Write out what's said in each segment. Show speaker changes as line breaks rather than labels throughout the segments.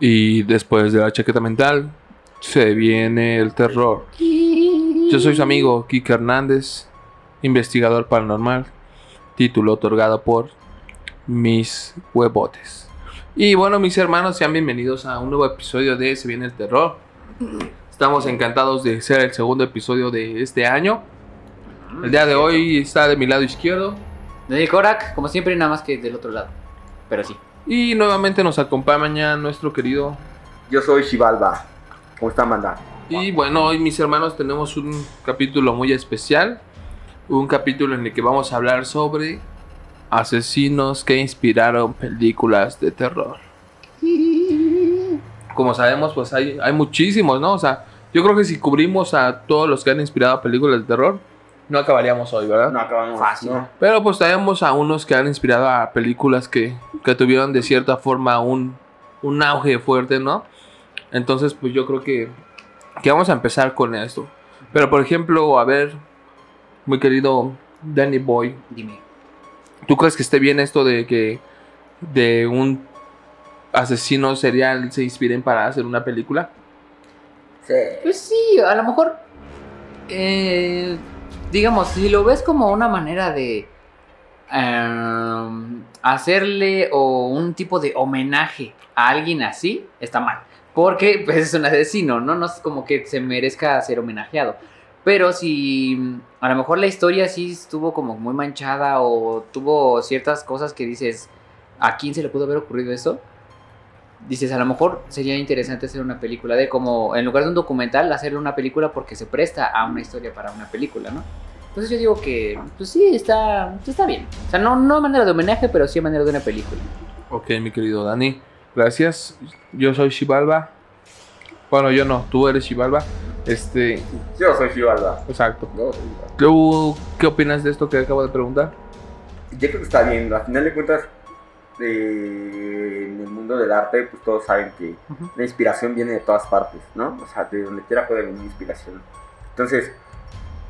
Y después de la chaqueta mental, se viene el terror. Yo soy su amigo Kike Hernández, investigador paranormal, título otorgado por mis huevotes. Y bueno, mis hermanos, sean bienvenidos a un nuevo episodio de Se viene el terror. Estamos encantados de ser el segundo episodio de este año. El día de hoy está de mi lado izquierdo.
De Korak, como siempre, nada más que del otro lado. Pero sí.
Y nuevamente nos acompaña nuestro querido.
Yo soy Shivalba. ¿Cómo está, Manda?
Y bueno, hoy mis hermanos tenemos un capítulo muy especial. Un capítulo en el que vamos a hablar sobre asesinos que inspiraron películas de terror. Como sabemos, pues hay, hay muchísimos, ¿no? O sea, yo creo que si cubrimos a todos los que han inspirado películas de terror, no acabaríamos hoy, ¿verdad?
No acabamos.
Fácil.
No.
Pero pues tenemos a unos que han inspirado a películas que, que tuvieron de cierta forma un, un auge fuerte, ¿no? Entonces, pues yo creo que, que vamos a empezar con esto. Pero por ejemplo, a ver, muy querido Danny Boy,
Dime.
¿tú crees que esté bien esto de que de un asesino serial se inspiren para hacer una película?
Sí.
Pues sí, a lo mejor. eh, digamos, si lo ves como una manera de. em, hacerle o un tipo de homenaje a alguien así, está mal. Porque pues, es un asesino, ¿no? No es como que se merezca ser homenajeado. Pero si a lo mejor la historia sí estuvo como muy manchada o tuvo ciertas cosas que dices, ¿a quién se le pudo haber ocurrido eso? Dices, a lo mejor sería interesante hacer una película de como, en lugar de un documental, hacerle una película porque se presta a una historia para una película, ¿no? Entonces yo digo que, pues sí, está, está bien. O sea, no, no de manera de homenaje, pero sí de manera de una película.
Ok, mi querido Dani, gracias. Yo soy Shivalba. Bueno, yo no, tú eres Shivalba. Este,
Yo soy Shivalba.
exacto.
Yo soy Shivalba.
¿Tú qué opinas de esto que acabo de preguntar?
Yo creo que está bien. Al final de cuentas, eh, en el mundo del arte, pues todos saben que la inspiración viene de todas partes, ¿no? O sea, de donde quiera puede venir inspiración. Entonces,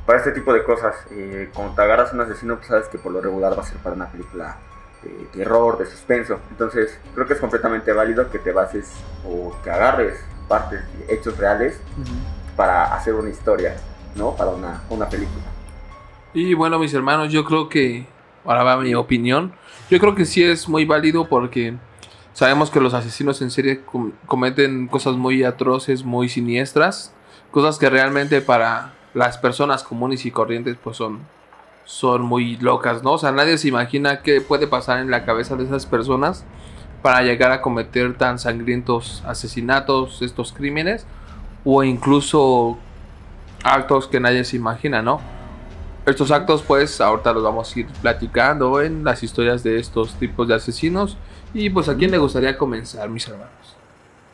para este tipo de cosas, eh, cuando te agarras un asesino, pues sabes que por lo regular va a ser para una película de terror, de suspenso. Entonces, creo que es completamente válido que te bases o que agarres partes, hechos reales, para hacer una historia, ¿no? Para una, una película.
Y bueno, mis hermanos, yo creo que, ahora va mi opinión, yo creo que sí es muy válido porque sabemos que los asesinos en serie com- cometen cosas muy atroces, muy siniestras, cosas que realmente para las personas comunes y corrientes pues son, son muy locas, ¿no? O sea, nadie se imagina qué puede pasar en la cabeza de esas personas para llegar a cometer tan sangrientos asesinatos, estos crímenes, o incluso actos que nadie se imagina, ¿no? Estos actos, pues, ahorita los vamos a ir platicando en las historias de estos tipos de asesinos. Y pues, ¿a quién le gustaría comenzar, mis hermanos?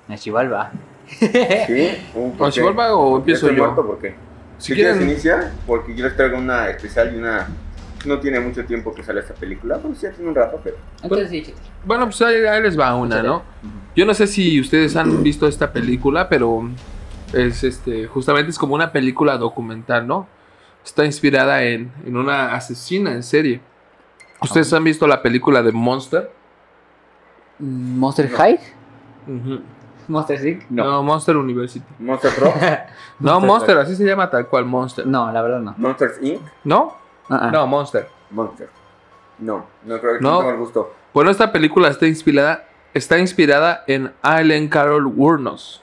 A Chivalba.
¿Sí? ¿por
¿O
qué?
Chivalba o empiezo yo?
muerto, ¿por qué?
Si
Si quieres
quieren,
iniciar, porque yo les traigo una especial y una... No tiene mucho tiempo que sale esta película, pues ya tiene un rato, pero...
Entonces sí, chicos.
bueno, pues ahí, ahí les va una, ¿no? Yo no sé si ustedes han visto esta película, pero es este, justamente es como una película documental, ¿no? Está inspirada en, en una asesina en serie. ¿Ustedes han visto la película de Monster?
¿Monster
No.
High? ¿Monster Inc?
No. Monster University.
Monster Pro,
No,
Monster
Monster, así se llama tal cual, Monster.
No, la verdad no.
Monsters Inc.,
¿No?
Ah, ah.
No, Monster.
Monster. No, no creo que
No.
tengo el gusto.
Bueno, esta película está inspirada, está inspirada en Aileen Carol Wuornos.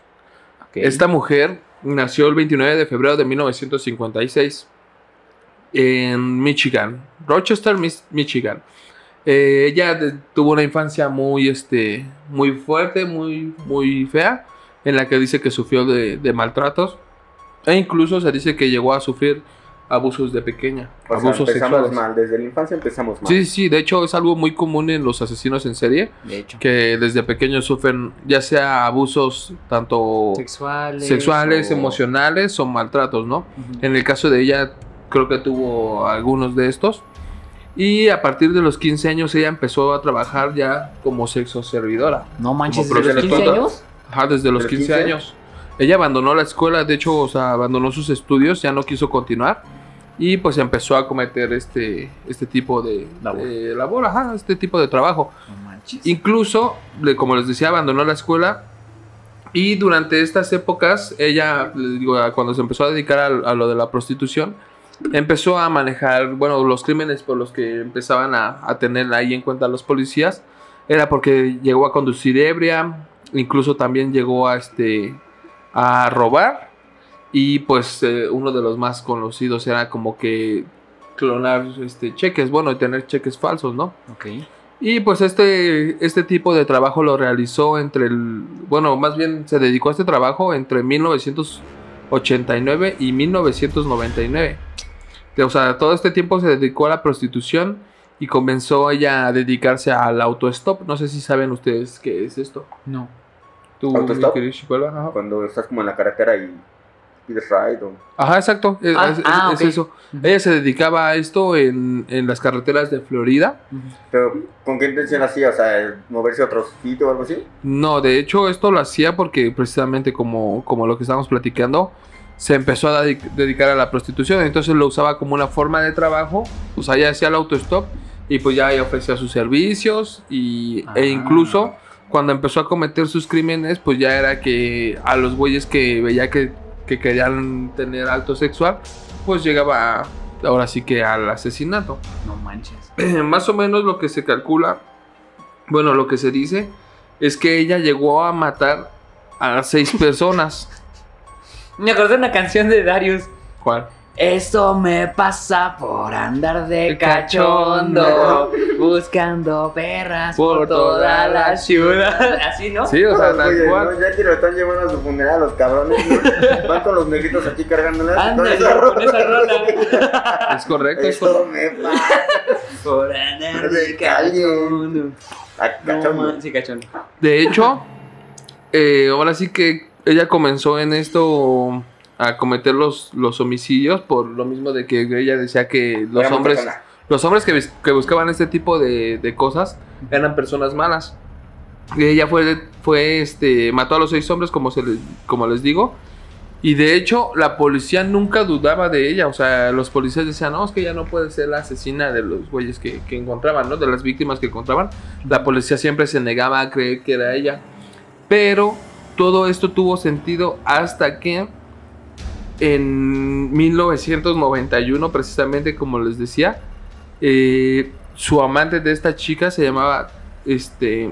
Ok.
Esta mujer nació el 29 de febrero de 1956 en Michigan, Rochester, Michigan. Eh, ella de- tuvo una infancia muy, este, muy fuerte, muy, muy fea, en la que dice que sufrió de, de maltratos e incluso se dice que llegó a sufrir abusos de pequeña,
O sea,
abusos
empezamos
sexuales.
mal, desde la infancia empezamos mal.
Sí, sí, de hecho es algo muy común en los asesinos en serie,
De hecho.
que desde pequeños sufren ya sea abusos tanto
Sexuales.
sexuales,
o-
emocionales o maltratos, ¿no? En el caso de ella, creo que tuvo algunos de estos. Y a partir de los 15 años ella empezó a trabajar ya como sexo servidora.
No manches, ¿desde los 15
prostituta.
años?
Ajá, desde los
¿De los
15,
15?
años. Ella abandonó la escuela, de hecho, o sea, abandonó sus estudios, ya no quiso continuar. Y pues empezó a cometer este, este tipo de
Labor.
de labor, ajá, este tipo de trabajo.
No manches.
Incluso, como les decía, abandonó la escuela Y durante estas épocas, ella, les digo, cuando se empezó a dedicar a, a lo de la prostitución, empezó a manejar, bueno, los crímenes por los que empezaban a, a tener ahí en cuenta los policías, era porque llegó a conducir ebria, incluso también llegó a, este, a robar, y pues eh, uno de los más conocidos era como que clonar este, cheques, bueno, y tener cheques falsos, ¿no?
Ok.
Y pues este, este tipo de trabajo lo realizó entre el, bueno, más bien se dedicó a este trabajo entre 1989 y 1999. O sea, todo este tiempo se dedicó a la prostitución y comenzó ella a dedicarse al autostop. No sé si saben ustedes qué es esto.
No.
¿Tú,
¿Autostop?
Ajá.
Cuando estás como en la carretera y pides ride o...
Ajá, exacto. Es,
Ah,
es- es-
ah,
es
ok.
eso. Ella se dedicaba a esto en, en las carreteras de Florida.
Pero, ¿con qué intención hacía? O sea, ¿moverse a otro sitio o algo así?
No, de hecho esto lo hacía porque precisamente como, como lo que estábamos platicando, se empezó a dedi- dedicar a la prostitución, entonces lo usaba como una forma de trabajo, sea, ella hacía el autostop y pues ya ofrecía sus servicios y,
Ah.
e incluso cuando empezó a cometer sus crímenes, pues ya era que a los güeyes que veía que, que querían tener alto sexual, pues llegaba ahora sí que al asesinato.
No manches.
más o menos lo que se calcula, bueno, lo que se dice, es que ella llegó a matar a seis personas.
Me acordé de una canción de Darius.
¿Cuál?
Esto me pasa por andar de cachondo, buscando perras por,
Por
toda la ciudad. Así, ¿no?
Sí, o sea, tal
¿no?
cual.
Ya que lo están llevando a su funeral los cabrones, ¿no? Van con los negritos aquí cargándolas.
Ándale,
esa
con esa rola.
Es correcto, es
Esto
correcto.
me pasa.
Por andar de cachondo.
Ah,
No,
cachondo.
man, sí, cachondo.
De hecho, eh, ahora sí que ella comenzó en esto a cometer los, los homicidios por lo mismo de que ella decía que los
Era
hombres... los hombres que, que buscaban este tipo de, de cosas eran personas malas. Y ella fue, fue este, mató a los seis hombres, como, se les, como les digo. Y de hecho, la policía nunca dudaba de ella. O sea, los policías decían, no, es que ella no puede ser la asesina de los güeyes que, que encontraban, ¿no? De las víctimas que encontraban. La policía siempre se negaba a creer que era ella. Pero todo esto tuvo sentido hasta que en 1991, precisamente como les decía, eh, su amante de esta chica se llamaba este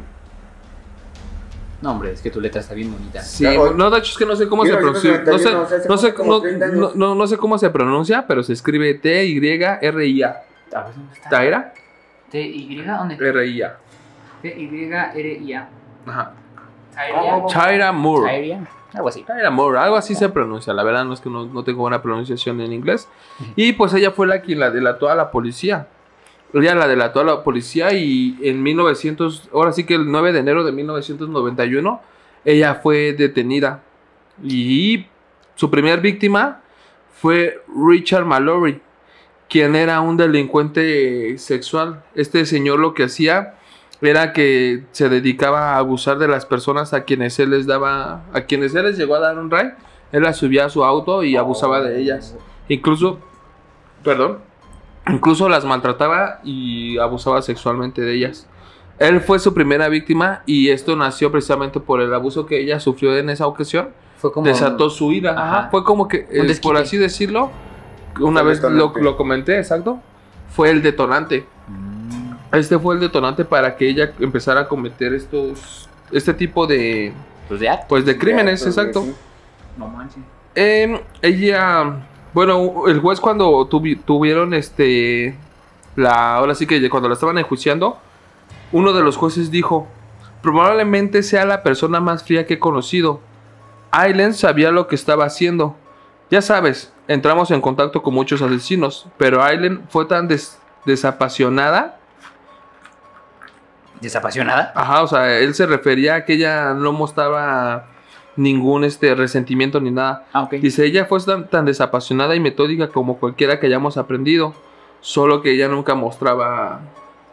No, hombre, es que tu letra está bien bonita.
sí, no de hecho es que no sé cómo se pronuncia
1991,
no sé
hace
no sé
como
no,
30 años.
no- no- no sé cómo se pronuncia pero se escribe T Y R I A
A ver, ¿dónde está?
Taira
T-Y, ¿dónde?
R I A
T-Y-R-I-A.
ajá
Tyria.
Tyra Moore.
Tyria. Algo así.
Tyra Moore algo así se pronuncia. La verdad no es que no, no tengo buena pronunciación en inglés. Y pues ella fue la quien la delató a la policía. Ella la delató a la policía y en 1900 ahora sí que el 9 de enero de 1991 ella fue detenida. Y su primer víctima fue Richard Mallory, quien era un delincuente sexual. Este señor lo que hacía era que se dedicaba a abusar de las personas a quienes él les daba, a quienes él les llegó a dar un ray, él las subía a su auto y abusaba de ellas. Incluso, perdón, incluso las maltrataba y abusaba sexualmente de ellas. Él fue su primera víctima y esto nació precisamente por el abuso que ella sufrió en esa ocasión.
Fue como.
Desató su ira.
Ajá.
Fue como que, eh, por así decirlo, una
Fue
vez lo, lo comenté, exacto, fue el detonante. Este fue el detonante para que ella empezara a cometer estos, este tipo de,
Pues de
pues de crímenes, exacto.
No manches.
Em, ella, bueno, el juez cuando tuvi- tuvieron este, la, ahora sí que cuando la estaban enjuiciando, uno de los jueces dijo, probablemente sea la persona más fría que he conocido. Aileen sabía lo que estaba haciendo. Ya sabes, entramos en contacto con muchos asesinos, pero Aileen fue tan des- desapasionada.
¿Desapasionada?
Ajá, o sea, él se refería a que ella no mostraba ningún este resentimiento ni nada.
Ah, ok.
Dice, ella fue tan, tan desapasionada y metódica como cualquiera que hayamos aprendido, solo que ella nunca mostraba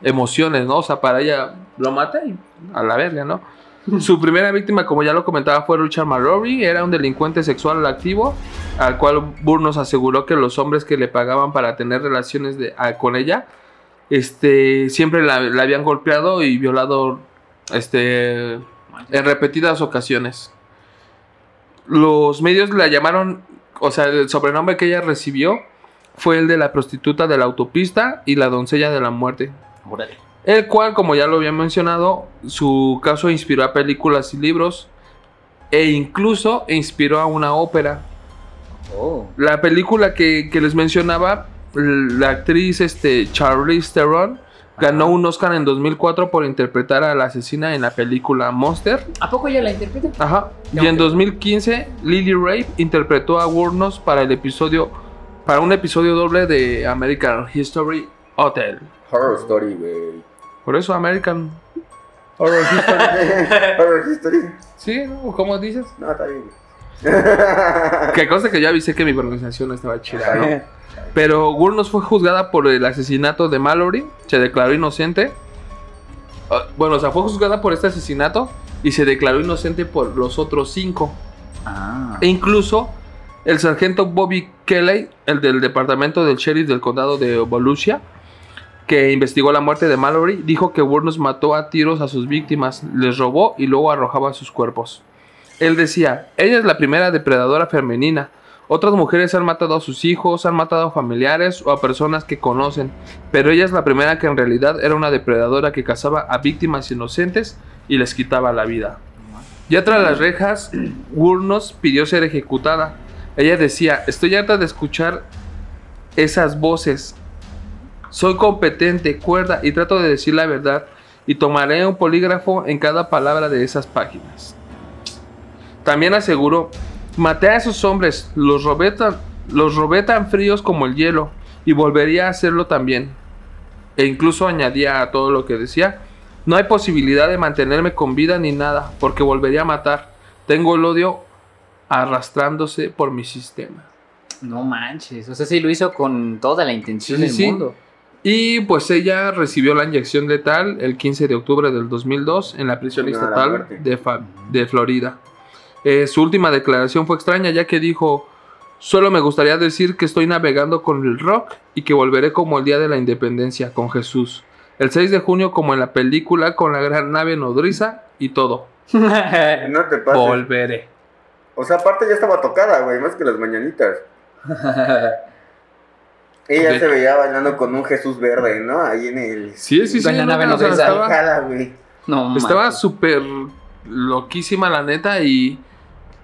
emociones, ¿no? O sea, para ella lo mata y a la verga, ¿no? Su primera víctima, como ya lo comentaba, fue Richard Mallory, era un delincuente sexual activo, al cual Burr nos aseguró que los hombres que le pagaban para tener relaciones de- a- con ella, este, siempre la, la habían golpeado y violado, este, en repetidas ocasiones. los medios la llamaron, o sea, el sobrenombre que ella recibió fue el de la prostituta de la autopista y la doncella de la muerte.
Órale.
El cual, como ya lo había mencionado, su caso inspiró a películas y libros e incluso inspiró a una ópera.
Oh.
La película que, que les mencionaba, la actriz este, Charlize Theron ganó un Oscar en 2004 por interpretar a la asesina en la película Monster.
¿A poco ella la interpreta?
Ajá. Y en
ok.
2015, Lily Rabe interpretó a Wurnos para el episodio, para un episodio doble de American History Hotel.
Horror Story, güey.
Por eso American Horror History.
Horror History.
sí, ¿no? ¿cómo dices?
No, está bien.
Que cosa que ya avisé que mi pronunciación estaba chida, ¿no? Pero Gurnos fue juzgada por el asesinato de Mallory, se declaró inocente. Ah, Bueno, o sea, fue juzgada por este asesinato y se declaró inocente por los otros cinco.
Ah.
E incluso el sargento Bobby Kelly, el del departamento del sheriff del condado de Volusia, que investigó la muerte de Mallory, dijo que Burns mató a tiros a sus víctimas, les robó y luego arrojaba sus cuerpos. Él decía, ella es la primera depredadora femenina. Otras mujeres han matado a sus hijos, han matado a familiares o a personas que conocen, pero ella es la primera que en realidad era una depredadora que cazaba a víctimas inocentes y les quitaba la vida. Ya tras las rejas, Wurnos pidió ser ejecutada. Ella decía, estoy harta de escuchar esas voces. Soy competente, cuerda y trato de decir la verdad y tomaré un polígrafo en cada palabra de esas páginas. También aseguró, maté a esos hombres, los robé tan, los robé tan fríos como el hielo y volvería a hacerlo también. E incluso añadía a todo lo que decía, no hay posibilidad de mantenerme con vida ni nada, porque volvería a matar. Tengo el odio arrastrándose por mi sistema.
No manches. O sea, sí lo hizo con toda la intención
Sí,
del
sí.
mundo.
Y pues ella recibió la inyección letal el 15 de octubre del 2002 en la prisión estatal de Florida. Eh, su última declaración fue extraña ya que dijo, solo me gustaría decir que estoy navegando con el rock y que volveré como el día de la independencia con Jesús. El 6 de junio como en la película con la gran nave nodriza y todo.
No te pases.
Volveré.
O sea, aparte ya estaba tocada, güey, más que las mañanitas. Ella se veía bailando con un Jesús verde, ¿no? Ahí en el...
Sí, sí, sí.
La
no,
nave nodriza.
estaba-
Jala, güey.
no
Estaba
manches.
súper loquísima la neta y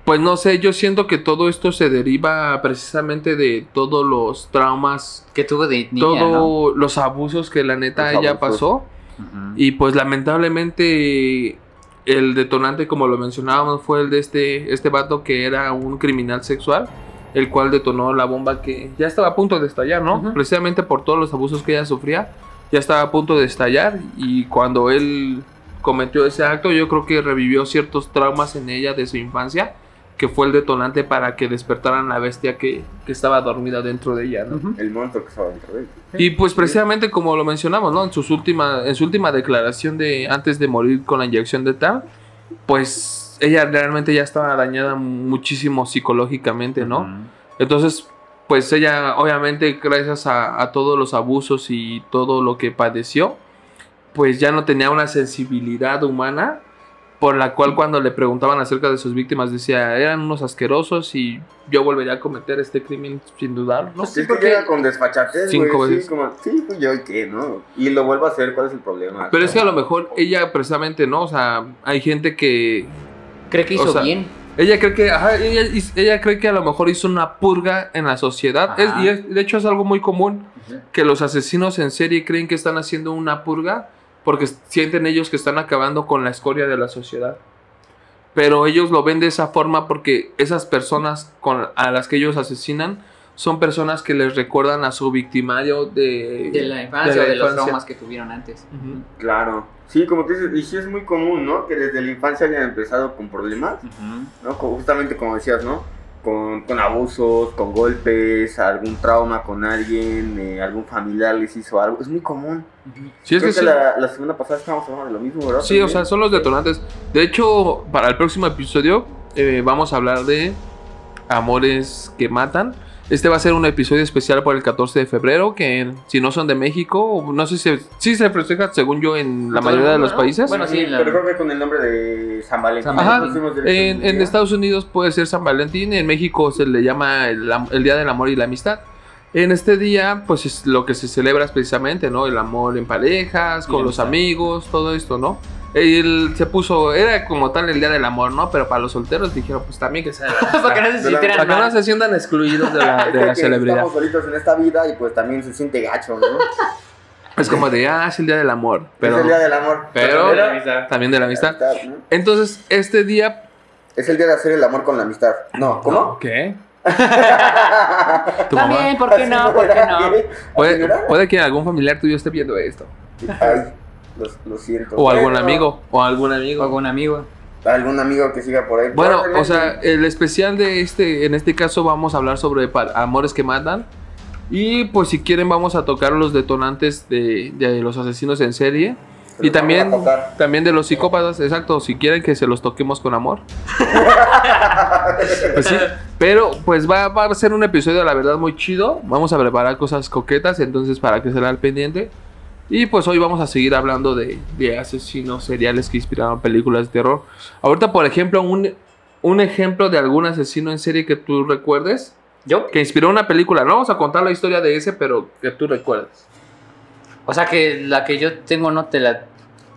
pues no sé, yo siento que todo esto se deriva precisamente de todos los traumas,
que tuvo de niña,
todos
¿no?
los abusos que la neta
Los
ella
abusos.
pasó y pues lamentablemente el detonante como lo mencionábamos fue el de este este vato que era un criminal sexual el cual detonó la bomba que ya estaba a punto de estallar, ¿no? Precisamente por todos los abusos que ella sufría, ya estaba a punto de estallar y cuando él cometió ese acto, yo creo que revivió ciertos traumas en ella de su infancia, que fue el detonante para que despertaran la bestia que, que estaba dormida dentro de ella, ¿no?
El monstruo que estaba dentro de él.
Y pues precisamente como lo mencionamos, ¿no? En, sus última, en su última declaración de antes de morir con la inyección de TAM, pues ella realmente ya estaba dañada muchísimo psicológicamente, ¿no? Entonces, pues ella obviamente gracias a, a todos los abusos y todo lo que padeció, pues ya no tenía una sensibilidad humana por la cual cuando le preguntaban acerca de sus víctimas decía, eran unos asquerosos y yo volvería a cometer este crimen sin dudarlo, ¿no?
Pues
Sí,
porque-
llega con desfachatez,
Cinco
güey. Sí,
veces.
como, sí, fui yo y qué, ¿no? Y lo vuelvo a hacer, ¿cuál es el problema?
Pero es que a lo mejor ella precisamente, ¿no? O sea, hay gente que...
Cree que hizo
O sea,
bien.
Ella cree que, ajá, ella, ella cree que a lo mejor hizo una purga en la sociedad. Es- y es- de hecho es algo muy común que los asesinos en serie creen que están haciendo una purga porque sienten ellos que están acabando con la escoria de la sociedad. Pero ellos lo ven de esa forma porque esas personas con, a las que ellos asesinan son personas que les recuerdan a su victimario de,
De la infancia
de
o de los traumas que tuvieron antes.
Claro. Sí, como tú dices, y sí es muy común, ¿no? Que desde la infancia hayan empezado con problemas. ¿no? Justamente como decías, ¿no? Con, con abusos, con golpes, algún trauma con alguien, eh, algún familiar les hizo algo. Es muy común.
Sí, es
Creo
que
que,
sí.
la, la semana pasada estábamos hablando de lo mismo, ¿verdad?
Sí, o sea, son los detonantes. De hecho, para el próximo episodio eh, vamos a hablar de amores que matan. Este va a ser un episodio especial por el 14 de febrero, que si no son de México, no sé si sí se festeja, según yo, en la mayoría de los
¿no?
países.
Bueno, sí, la-
pero creo que con el nombre de San Valentín.
Ajá, en. Estados Unidos puede ser San Valentín, en México se le llama el, Día del Amor y la Amistad. En este día, pues es lo que se celebra es precisamente, ¿no? El amor en parejas, con los amigos, todo esto, ¿no? Él se puso, era como tal el Día del Amor, ¿no? Pero para los solteros dijeron, pues también que sea.
Para que no se sintieran
Para que no se sientan excluidos de la,
Es
de la celebridad.
Estamos solitos en esta vida y pues también se siente gacho, ¿no?
Es como de, ah, es el Día del Amor. Pero
es el día del amor.
pero-
De la amistad.
también de la amistad.
¿no?
Entonces, este día...
Es el día de hacer el amor con la amistad. No, ¿cómo?
¿Qué? ¿Tu mamá?
También, ¿por qué no? ¿Por qué no?
Puede, puede que algún familiar tuyo esté viendo esto.
Ay, lo, lo siento.
O algún amigo. O algún
O
amigo.
algún amigo.
Algún amigo que siga por ahí.
Bueno, o sea, el especial de este, en este caso vamos a hablar sobre amores que matan. Y pues si quieren vamos a tocar los detonantes de, de los asesinos en serie.
Se
Y también, también de los psicópatas, exacto, si quieren que se los toquemos con amor. Pues sí, pero pues va, va a ser un episodio, la verdad, muy chido. Vamos a preparar cosas coquetas, entonces para que se al pendiente. Y pues hoy vamos a seguir hablando de, de asesinos seriales que inspiraron películas de terror. Ahorita, por ejemplo, un, un ejemplo de algún asesino en serie que tú recuerdes,
¿Yo?
que inspiró una película. No vamos a contar la historia de ese, pero que tú recuerdes.
O sea que la que yo tengo no te la.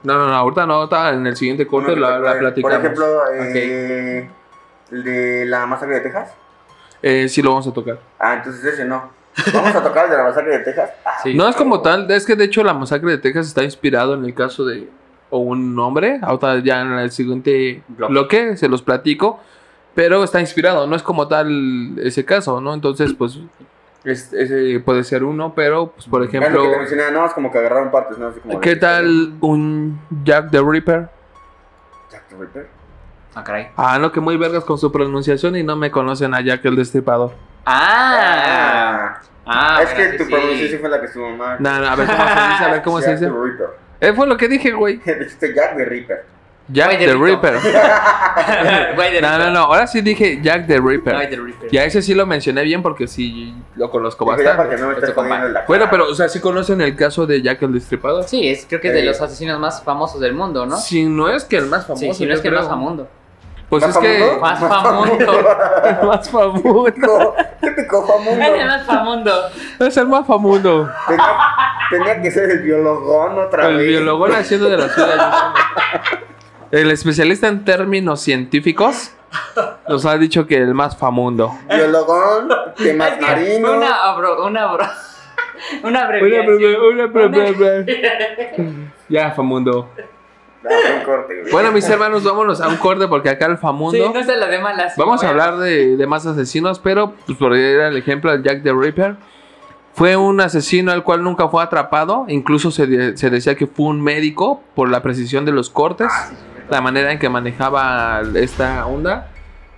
No, no, no, ahorita no, ahorita en el siguiente corte
que
la, la platicamos.
Por ejemplo, eh, el de la masacre de Texas.
Eh, sí lo vamos a tocar.
Ah, entonces ese no. Vamos a tocar el de la masacre de Texas. Ah,
Sí.
No es como tal, es que de hecho la masacre de Texas está inspirado en el caso de o un hombre, ahorita ya en el siguiente
Bloque.
bloque se los platico, pero está inspirado, no es como tal ese caso, ¿no? Entonces, pues, es- ese puede ser uno, pero, pues, por
es lo
ejemplo,
que te mencioné, no, es como que agarraron partes, ¿no? Así como
¿qué tal un Jack the Ripper?
Jack the Ripper.
Ah, caray.
Ah, no, que muy vergas con su pronunciación y no me conocen a Jack el Destripador.
Ah. Ah,
es que tu
sí.
pronunciación fue la que estuvo mal.
No, no, a ver cómo se dice, a ver cómo se
Jack
dice.
the Ripper.
Eh, fue lo que dije, güey.
Dijiste Jack the Ripper.
Jack the. Ripper.
De
No, no,
Ripper.
no, ahora sí dije Jack the Ripper.
De Ripper.
Ya ese sí lo mencioné bien porque sí lo conozco bastante.
no
Bueno, pero, o sea, sí conocen el caso de Jack el Destripador.
Sí, es, creo que es de los asesinos más famosos del mundo, ¿no?
Si no es que el más famoso.
Sí, si no es que el más famoso.
Pues
¿Más
es que.
Más famoso.
El más famoso.
Típico, famundo.
Es el más famoso.
Es el más famoso.
Tenía, tenía que ser el biologón otra
El
vez.
biólogo haciendo de la ciudad. El especialista en términos científicos nos ha dicho que el más famoso.
Biologón, temas
Es que
marinos.
fue una abro, una abro, una
Una,
abreviación.
una, una, una, Ya, famundo.
Un corte, güey.
Bueno, mis hermanos, vámonos a un corte porque acá el famundo.
Sí, no se la de malas.
Vamos a hablar de, de más asesinos, pero pues por al ejemplo de Jack the Ripper. Fue un asesino al cual nunca fue atrapado. Incluso se, de- se decía que fue un médico por la precisión de los cortes, la manera en que manejaba esta onda.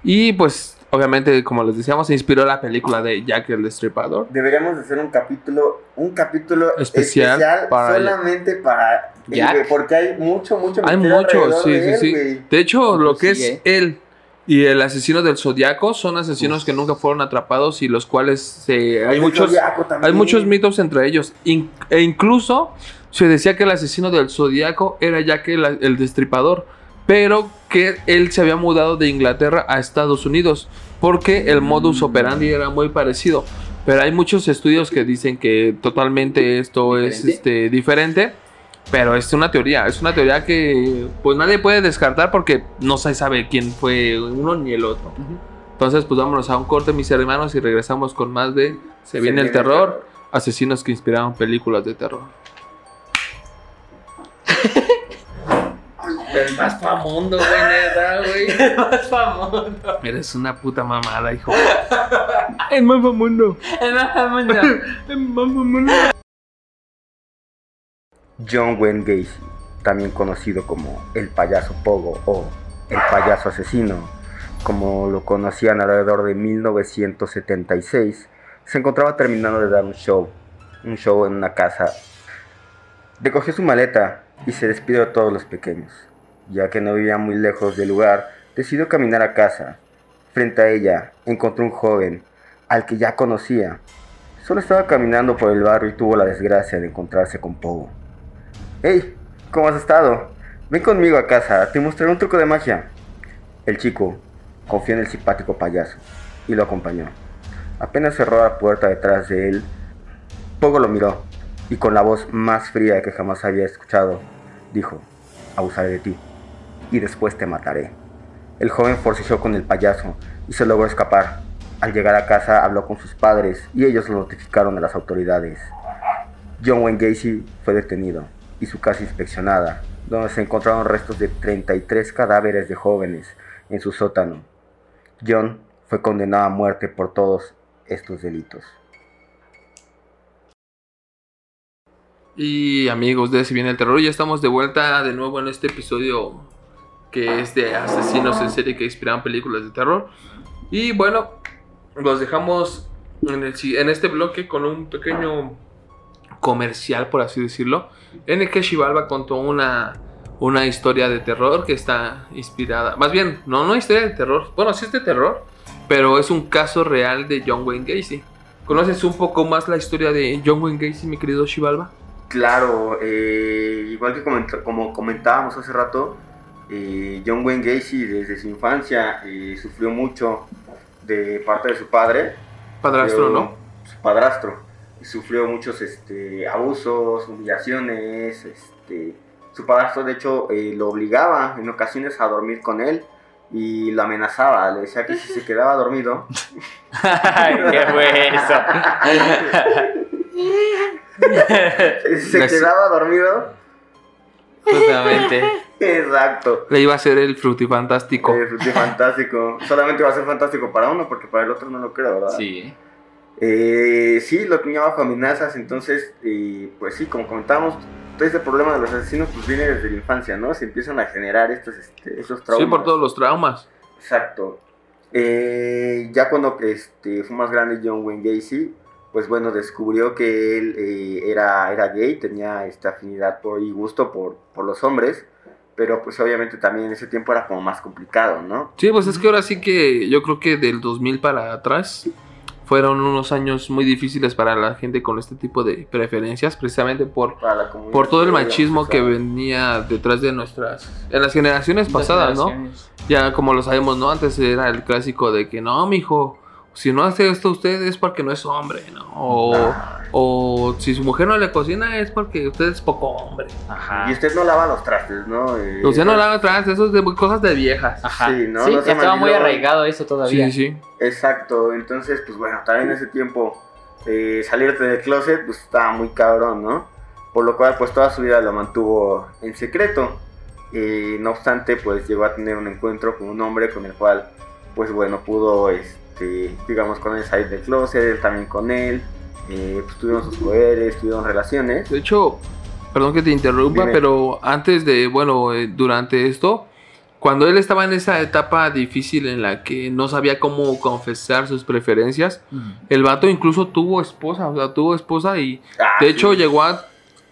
Y pues, obviamente, como les decíamos, se inspiró la película de Jack el Destripador.
Deberíamos de hacer un capítulo, un capítulo
Especial
especial,
para-
solamente para
Jack.
porque hay mucho, mucho
Hay mucho, sí,
de
sí,
él,
sí. De hecho, lo que es él y el asesino del Zodiaco son asesinos que nunca fueron atrapados y los cuales se, hay
El
muchos... Hay muchos mitos entre ellos. In- e incluso se decía que el asesino del zodiaco era ya que el, el destripador. Pero que él se había mudado de Inglaterra a Estados Unidos. Porque el modus operandi era muy parecido. Pero hay muchos estudios que dicen que totalmente esto es
¿Diferente?
este, diferente. Pero es una teoría. Es una teoría que pues nadie puede descartar porque no se sabe quién fue uno ni el otro. Entonces, pues vámonos a un corte, mis hermanos, y regresamos con más de Se viene el terror, asesinos que inspiraron películas de terror. El más famoso, güey, neta, güey.
más famoso.
Eres una puta mamada, hijo. El más famoso.
El más famoso.
El más famoso.
John Wayne Gacy, también conocido como el payaso Pogo o el payaso asesino, como lo conocían alrededor de 1976, se encontraba terminando de dar un show, un show en una casa. Recogió su maleta y se despidió de todos los pequeños. Ya que no vivía muy lejos del lugar, decidió caminar a casa. Frente a ella encontró un joven al que ya conocía. Solo estaba caminando por el barrio y tuvo la desgracia de encontrarse con Pogo. ¡Hey! ¿Cómo has estado? Ven conmigo a casa, te mostraré un truco de magia. El chico confió en el simpático payaso y lo acompañó. Apenas cerró la puerta detrás de él, Pogo lo miró y con la voz más fría que jamás había escuchado, dijo, abusaré de ti y después te mataré. El joven forcejeó con el payaso y se logró escapar. Al llegar a casa habló con sus padres y ellos lo notificaron a las autoridades. John Wayne Gacy fue detenido y su casa inspeccionada, donde se encontraron restos de 33 cadáveres de jóvenes en su sótano. John fue condenado a muerte por todos estos delitos.
Y amigos de Si viene el terror, ya estamos de vuelta de nuevo en este episodio que es de asesinos en serie que inspiran películas de terror. Y bueno, los dejamos en, este bloque con un pequeño comercial, por así decirlo, en el que Shivalba contó una, una historia de terror que está inspirada, más bien, no, no historia de terror, bueno, sí es de terror, pero es un caso real de John Wayne Gacy. ¿Conoces un poco más la historia de John Wayne Gacy, mi querido Shivalba?
Claro, eh, igual que como comentábamos hace rato, eh, John Wayne Gacy desde su infancia eh, sufrió mucho de parte de su padre.
Padrastro, ¿no?
Su padrastro. Sufrió muchos este, abusos, humillaciones. Este, su padrastro, de hecho, eh, lo obligaba en ocasiones a dormir con él y lo amenazaba. Le decía que si se quedaba dormido.
¿Qué fue eso?
si se quedaba dormido.
Justamente.
Exacto.
Le iba a ser el frutifantástico.
El frutifantástico. Solamente va a ser fantástico para uno, porque para el otro no lo creo, ¿verdad?
Sí.
Eh, sí, lo tenía bajo amenazas, entonces, eh, pues sí, como comentábamos, todo este problema de los asesinos pues viene desde la infancia, ¿no? Se empiezan a generar estos, este, traumas.
Sí, por todos los traumas.
Exacto. Eh, ya cuando este, fue más grande John Wayne Gacy, pues bueno, descubrió que él eh, era, era gay, tenía esta afinidad por, y gusto por, por los hombres pero pues obviamente también en ese tiempo era como más complicado, ¿no?
Sí, pues es que ahora sí que yo creo que del 2000 para atrás fueron unos años muy difíciles para la gente con este tipo de preferencias, precisamente por, por todo el machismo que venía detrás de nuestras, en las generaciones pasadas, ¿no? Ya como lo sabemos, ¿no? Antes era el clásico de que no, mijo, si no hace esto usted es porque no es hombre, ¿no? O, o si su mujer no le cocina es porque usted es poco hombre.
Ajá. Y usted no lava los trastes, ¿no?
Eh, usted no lava los trastes, eso es de cosas de viejas.
Ajá. Sí, ¿no? Sí, estaba muy arraigado eso todavía.
Sí, sí.
Exacto, entonces, pues bueno, también en ese tiempo eh, salirte del closet, pues estaba muy cabrón, ¿no? Por lo cual, pues toda su vida lo mantuvo en secreto. Eh, no obstante, pues llegó a tener un encuentro con un hombre con el cual, pues bueno, pudo... Este, este, digamos, con él salir del closet, él también con él. Eh, pues tuvieron sus poderes, tuvieron relaciones.
De hecho, perdón que te interrumpa, pero antes de, bueno, eh, durante esto, cuando él estaba en esa etapa difícil en la que no sabía cómo confesar sus preferencias, el vato incluso tuvo esposa, o sea, tuvo esposa y ah, de hecho llegó a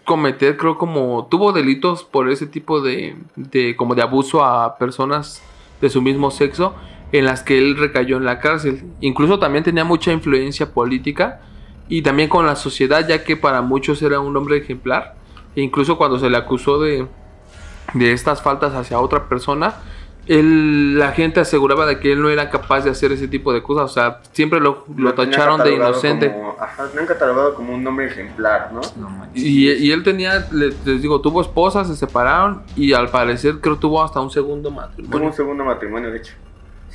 cometer, creo, como tuvo delitos por ese tipo de, de, como de abuso a personas de su mismo sexo en las que él recayó en la cárcel. Incluso también tenía mucha influencia política y también con la sociedad, ya que para muchos era un hombre ejemplar. E incluso cuando se le acusó de, de estas faltas hacia otra persona, él, la gente aseguraba de que él no era capaz de hacer ese tipo de cosas. O sea, siempre lo, lo, tacharon de inocente.
Como, ajá, han catalogado como un hombre ejemplar, ¿no?
y, y, él tenía, les, digo, tuvo esposa, se separaron y al parecer creo tuvo hasta un segundo matrimonio.
Tuvo un segundo matrimonio, de hecho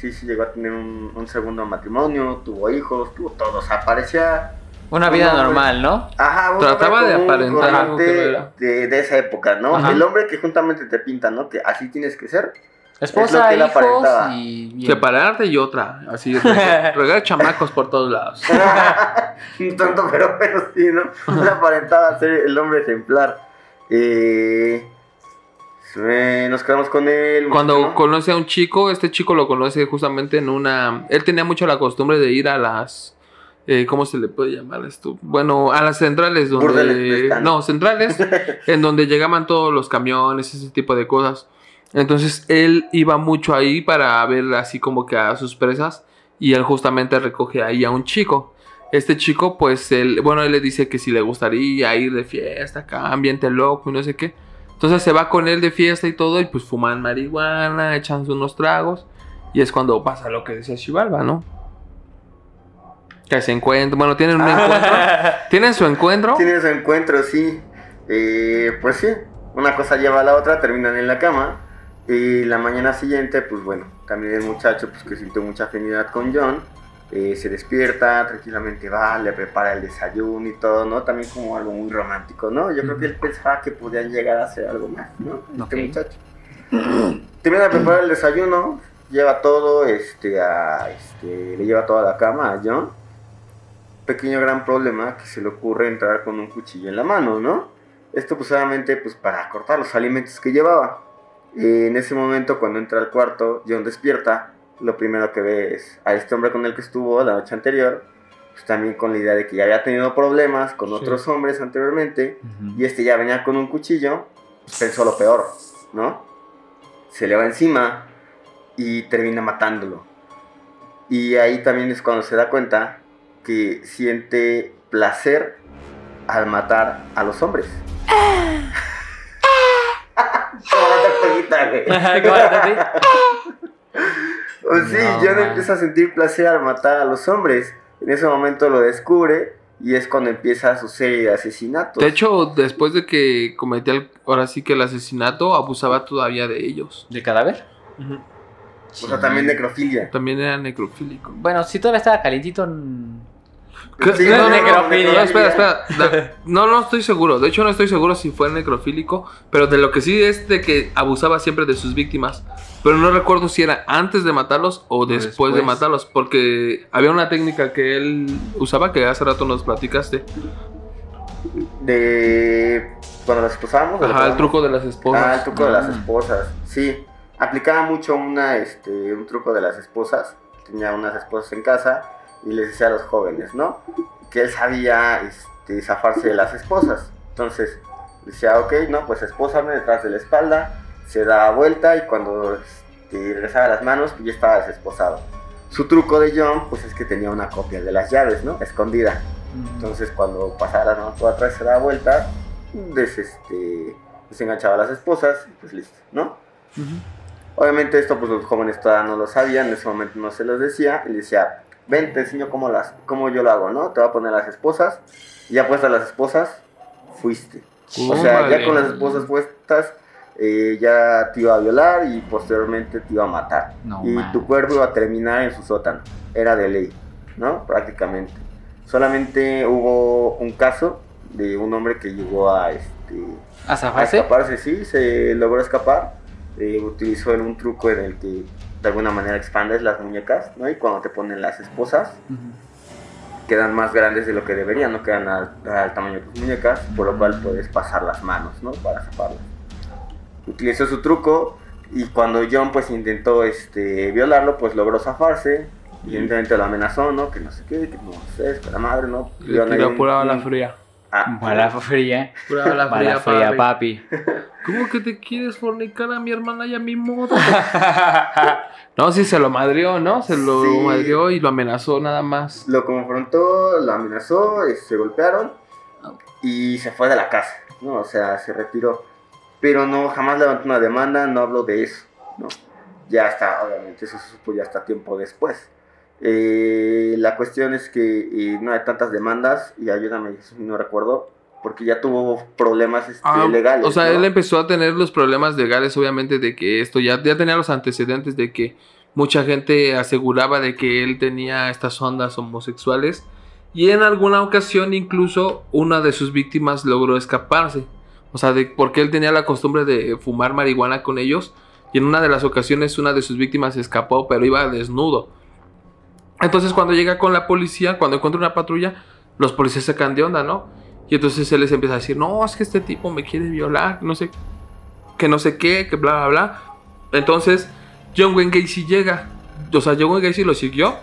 sí, sí llegó a tener un, segundo matrimonio, tuvo hijos, tuvo todo, o sea, parecía...
Una vida normal, ¿no?
Ajá,
Trataba de aparentar algo que
de, de, esa época, ¿no? El hombre que juntamente te pinta, ¿no? Que así tienes que ser.
Esposa, es hijos y...
Separarte y otra, así, regar chamacos por todos lados.
Un tonto, pero, pero sí, ¿no? No aparentaba ser el hombre ejemplar. Eh, nos quedamos con él.
Cuando conoce a un chico, este chico lo conoce justamente en una... Él tenía mucho la costumbre de ir a las... Eh, ¿Cómo se le puede llamar esto? Bueno, a las centrales donde... No, centrales, en donde llegaban todos los camiones, ese tipo de cosas. Entonces él iba mucho ahí para ver así como que a sus presas y él justamente recoge ahí a un chico. Este chico, pues, él, bueno, él le dice que si le gustaría ir de fiesta acá, ambiente loco y no sé qué. Entonces se va con él de fiesta y todo, y pues fuman marihuana, echan unos tragos, y es cuando pasa lo que decía Chivalva, ¿no? Que se encuentran, bueno, tienen un encuentro. ¿Tienen su encuentro?
Tienen su encuentro, sí. Eh, pues sí, una cosa lleva a la otra, terminan en la cama. Y la mañana siguiente, pues bueno, también el muchacho, pues que sintió mucha afinidad con John, eh, se despierta, tranquilamente va, le prepara el desayuno y todo, ¿no? También como algo muy romántico, ¿no? Yo creo que él pensaba que podían llegar a hacer algo más, ¿no? Este
Ok.
muchacho. Termina de preparar el desayuno, lleva todo, este, a, este, le lleva toda la cama a John. Pequeño gran problema que se le ocurre entrar con un cuchillo en la mano, ¿no? Esto pues obviamente pues para cortar los alimentos que llevaba. Eh, en ese momento cuando entra al cuarto, John despierta, lo primero que ve es a este hombre con el que estuvo la noche anterior, pues también con la idea de que ya había tenido problemas con
Sí.
otros hombres anteriormente,
Ujú.
y este ya venía con un cuchillo, pues, pensó lo peor, ¿no? Se le va encima y termina matándolo. Y ahí también es cuando se da cuenta que siente placer al matar a los hombres. Como la tortuguita, güey. Pues sí,
No,
John
man.
empieza a sentir placer al matar a los hombres. En ese momento lo descubre y es cuando empieza su serie de asesinatos.
De hecho, después de que cometía el- ahora sí que el asesinato, abusaba todavía de ellos.
¿De cadáver?
o sea, también necrofilia.
También era necrofílico.
Bueno, si todavía estaba calientito.
Sí,
No,
no,
no,
necrofilia.
no, espera, espera. No, no estoy seguro. De hecho, no estoy seguro si fue necrofílico. Pero de lo que sí es de que abusaba siempre de sus víctimas. Pero no recuerdo si era antes de matarlos o después, de matarlos. Porque había una técnica que él usaba que hace rato nos platicaste.
De cuando las esposábamos. ¿o
Ajá, el truco de las esposas.
Ah, el truco de las
Ah.
esposas. Sí, aplicaba mucho una, este, un truco de las esposas. Tenía unas esposas en casa y les decía a los jóvenes, ¿no? Que él sabía este, zafarse de las esposas. Entonces decía, ok, no, pues espósame detrás de la espalda. Se da vuelta y cuando este, regresaba las manos, pues ya estaba desesposado. Su truco de John, pues es que tenía una copia de las llaves, ¿no? Escondida. Entonces cuando pasara ¿no? por atrás se da vuelta, des, este, desenganchaba las esposas y pues listo, ¿no? Obviamente esto pues los jóvenes todavía no lo sabían, en ese momento no se los decía, y le decía, ven, te enseño cómo, las, cómo yo lo hago, ¿no? Te voy a poner las esposas, ya puestas las esposas, fuiste. O sea, ya con las esposas puestas, eh, ya te iba a violar y posteriormente te iba a matar.
No,
y
man.
tu cuerpo iba a terminar en su sótano. Era de ley, ¿no? Prácticamente. Solamente hubo un caso de un hombre que llegó a, este,
¿A
a escaparse, sí, se logró escapar. Eh, utilizó un truco en el que de alguna manera expandes las muñecas, ¿no? Y cuando te ponen las esposas, quedan más grandes de lo que deberían, no quedan al, al tamaño de tus muñecas, por lo cual puedes pasar las manos, ¿no? Para zafarlas. Utilizó su truco y cuando John pues intentó este, violarlo, pues logró zafarse. Y evidentemente lo amenazó, ¿no? Que no sé qué, que no sé, es que la madre, ¿no?
Le tiró pura bala fría.
Ah,
Bala fría.
Pura bala
Bala
fría, papi.
papi.
¿Cómo que te quieres fornicar a mi hermana y a mi modo? No, sí, se lo madrió, ¿no? Se lo
Sí.
madrió y lo amenazó nada más.
Lo confrontó, lo amenazó, se golpearon y se fue de la casa, ¿no? O sea, se retiró. Pero no, jamás levantó una demanda, no habló de eso, ¿no? Ya está, obviamente, eso se supo ya hasta tiempo después. Eh, la cuestión es que eh, no hay tantas demandas, y ayúdame, no recuerdo, porque ya tuvo problemas este,
Ah,
legales.
o sea,
¿no?
él empezó a tener los problemas legales, obviamente, de que esto ya, ya tenía los antecedentes de que mucha gente aseguraba de que él tenía estas ondas homosexuales. Y en alguna ocasión, incluso, una de sus víctimas logró escaparse. O sea, de, porque él tenía la costumbre de fumar marihuana con ellos. Y en una de las ocasiones, una de sus víctimas escapó, pero iba desnudo. Entonces, cuando llega con la policía, cuando encuentra una patrulla, los policías sacan de onda, ¿no? Y entonces él les empieza a decir, no, es que este tipo me quiere violar, no sé, que no sé qué, que bla, bla, bla. Entonces, John Wayne Gacy llega, o sea, John Wayne Gacy lo siguió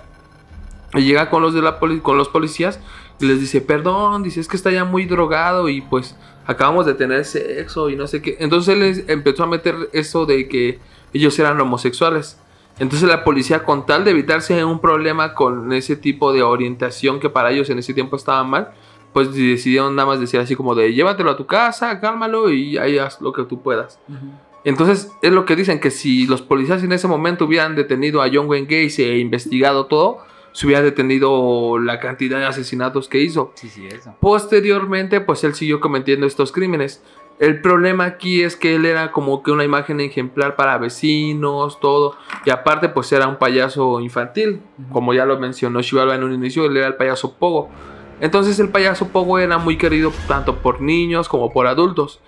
y llega con los de la poli- con los policías y les dice, perdón, dice, es que está ya muy drogado y pues acabamos de tener sexo y no sé qué. Entonces les empezó a meter eso de que ellos eran homosexuales. Entonces la policía con tal de evitarse un problema con ese tipo de orientación que para ellos en ese tiempo estaba mal, pues decidieron nada más decir así como de llévatelo a tu casa, cálmalo y ahí haz lo que tú puedas. Entonces es lo que dicen que si los policías en ese momento hubieran detenido a John Wayne Gacy e investigado todo, se hubiera detenido la cantidad de asesinatos que hizo.
Sí, sí, eso.
Posteriormente, pues él siguió cometiendo estos crímenes. El problema aquí es que él era como que una imagen ejemplar para vecinos, todo. Y aparte, pues era un payaso infantil. Como ya lo mencionó Chivalba en un inicio, él era el payaso Pogo. Entonces el payaso Pogo era muy querido tanto por niños como por adultos.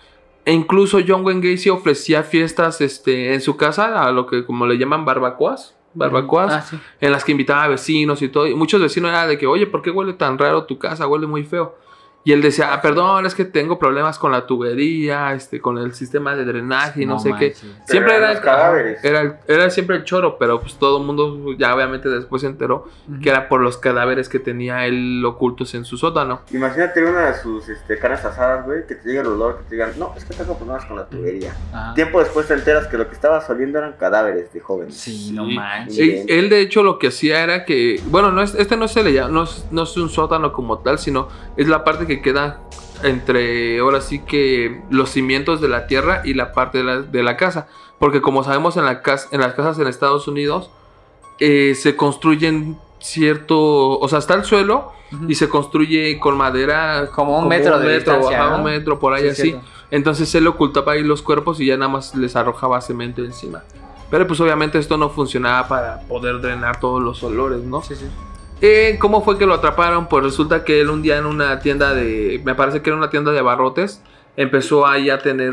E incluso John Wayne Gacy ofrecía fiestas este, en su casa, a lo que como le llaman barbacoas. Barbacoas
Ah, sí.
en las que invitaba a vecinos y todo. Y muchos vecinos eran de que, oye, ¿por qué huele tan raro tu casa? Huele muy feo. Y él decía, ah, perdón, es que tengo problemas con la tubería, este, con el sistema de drenaje y no,
No
sé qué. Siempre era,
cadáveres.
Era, el- era siempre el choro, pero pues todo el mundo ya obviamente después se enteró que era por los cadáveres que tenía él ocultos en su sótano.
Imagínate una de sus este, carnes asadas, güey, que te llegue el olor, que te digan, no, es que tengo problemas con la tubería.
Ajá.
Tiempo después te enteras que lo que estaba oliendo eran cadáveres de jóvenes.
Sí, no
Sí.
manches.
Y él de hecho lo que hacía era que, bueno, no es, este no se le llama, no es, no es un sótano como tal, sino es la parte que queda entre, ahora sí que los cimientos de la tierra y la parte de la, de la casa. Porque como sabemos en, la casa, en las casas en Estados Unidos eh, se construyen cierto, o sea, está el suelo y se construye con madera
Como un metro de distancia,
ajá,
¿no?
un metro por ahí
Sí,
así.
cierto.
Entonces él ocultaba ahí los cuerpos y ya nada más les arrojaba cemento encima. Pero pues obviamente esto no funcionaba para poder drenar todos los olores, ¿no?
Sí, sí.
Eh, ¿Cómo fue que lo atraparon? Pues resulta que él un día en una tienda de, me parece que era una tienda de abarrotes, empezó ahí a tener,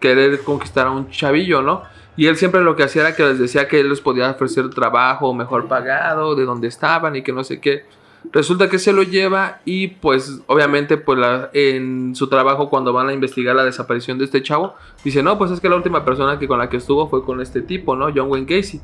querer conquistar a un chavillo, ¿no? Y él siempre lo que hacía era que les decía que él les podía ofrecer trabajo mejor pagado, de donde estaban y que no sé qué. Resulta que se lo lleva y pues obviamente pues en su trabajo cuando van a investigar la desaparición de este chavo, dice, no, pues es que la última persona que con la que estuvo fue con este tipo, ¿no? John Wayne Gacy.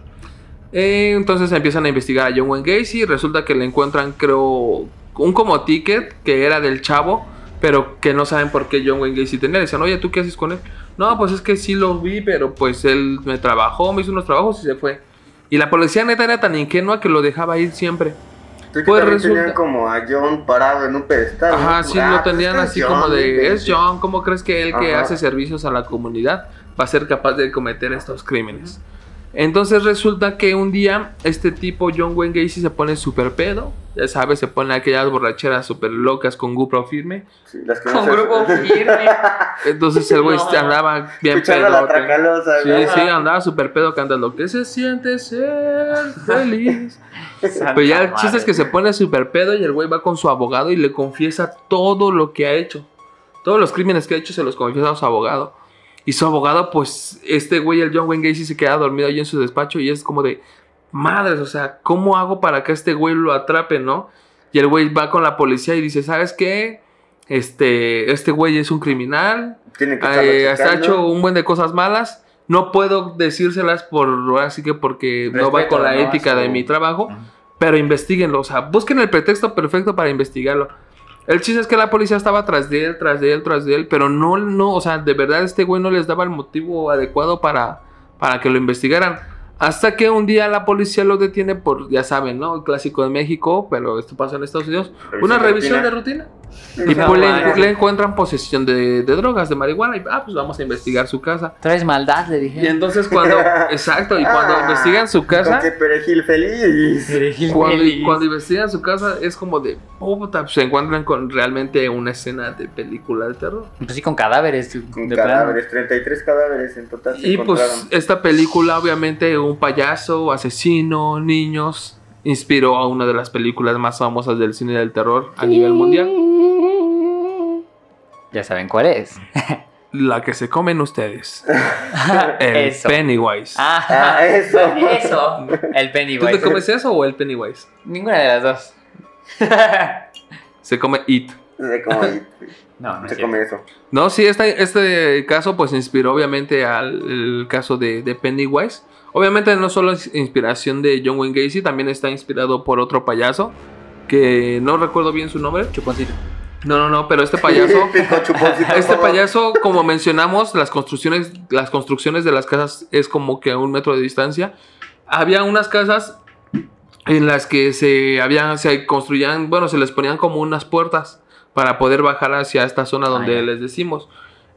Eh, entonces empiezan a investigar a John Wayne Gacy. Resulta que le encuentran, creo, un como ticket que era del chavo, pero que no saben por qué John Wayne Gacy tenía. Dicen, oye, ¿tú qué haces con él? No, pues es que sí lo vi, pero pues él me trabajó, me hizo unos trabajos y se fue. Y la policía neta era tan ingenua que lo dejaba ir siempre.
Entonces,
Pues resulta-
tenían como a John parado en un pedestal.
Ajá,
¿no?
sí
Ah,
lo
pues
tenían
es que
así como de, es John, ¿cómo crees que él que hace servicios a la comunidad va a ser capaz de cometer estos crímenes? Entonces resulta que un día este tipo John Wayne Gacy se pone súper pedo, ya sabes, se pone aquellas borracheras súper locas con GoPro firme.
Sí, las que
Con
no se-
grupo firme.
Entonces el güey
No.
andaba bien
Escuchando la
pedo.
tracalosa,
Sí,
¿no?
sí, andaba súper pedo cantando que se siente ser feliz. Pero ya el chiste es que se pone súper pedo y el güey va con su abogado y le confiesa todo lo que ha hecho. Todos los crímenes que ha hecho se los confiesa a su abogado. Y su abogado, pues, este güey, el John Wayne Gacy, se queda dormido ahí en su despacho y es como de, madres, o sea, ¿cómo hago para que este güey lo atrape, no? Y el güey va con la policía y dice, ¿sabes qué? Este, este güey es un criminal,
Tienen que
eh,
checando.
hecho un buen de cosas malas. No puedo decírselas por así que porque no va con la
¿no?
ética de mi trabajo. Pero investiguenlo, o sea, busquen el pretexto perfecto para investigarlo. El chiste es que la policía estaba tras de él, tras de él, tras de él, pero no, no, o sea, de verdad este güey no les daba el motivo adecuado para, para que lo investigaran. Hasta que un día la policía lo detiene por, ya saben, ¿no? El clásico de México, pero esto pasa en Estados Unidos.
Revisión
Una revisión de
rutina.
rutina. Y
No
pues le, encuentran posesión de, de drogas, de marihuana. Y ah, pues vamos a investigar su casa.
Traes maldad, le
Y
dije.
entonces cuando, exacto, y cuando
Ah,
investigan su casa,
que perejil feliz.
cuando, cuando investigan su casa es como de, puta, pues, se encuentran con realmente una escena de película de terror.
Pues sí, con cadáveres.
Con
de plano.
cadáveres, 33 cadáveres en total. se
Y pues esta película, obviamente, un payaso, asesino, niños, inspiró a una de las películas más famosas del cine del terror a nivel mundial,
Ya saben cuál es.
la que se comen ustedes, el
eso.
Pennywise.
Ah,
Ah, eso.
eso. El
¿Tú
Pennywise.
te comes eso o el Pennywise?
Ninguna de las dos.
Se come It.
Se come,
no, no es
se come eso.
No, sí, este, este caso pues inspiró obviamente al el caso de, de Pennywise. Obviamente no solo es inspiración de John Wayne Gacy, también está inspirado por otro payaso que no recuerdo bien su nombre.
Chuponcito.
No, no, no, pero este payaso, este payaso, como mencionamos, las construcciones, las construcciones de las casas es como que a un metro de distancia. había unas casas en las que se habían, se construían, bueno, se les ponían como unas puertas para poder bajar hacia esta zona donde
ya.
les decimos.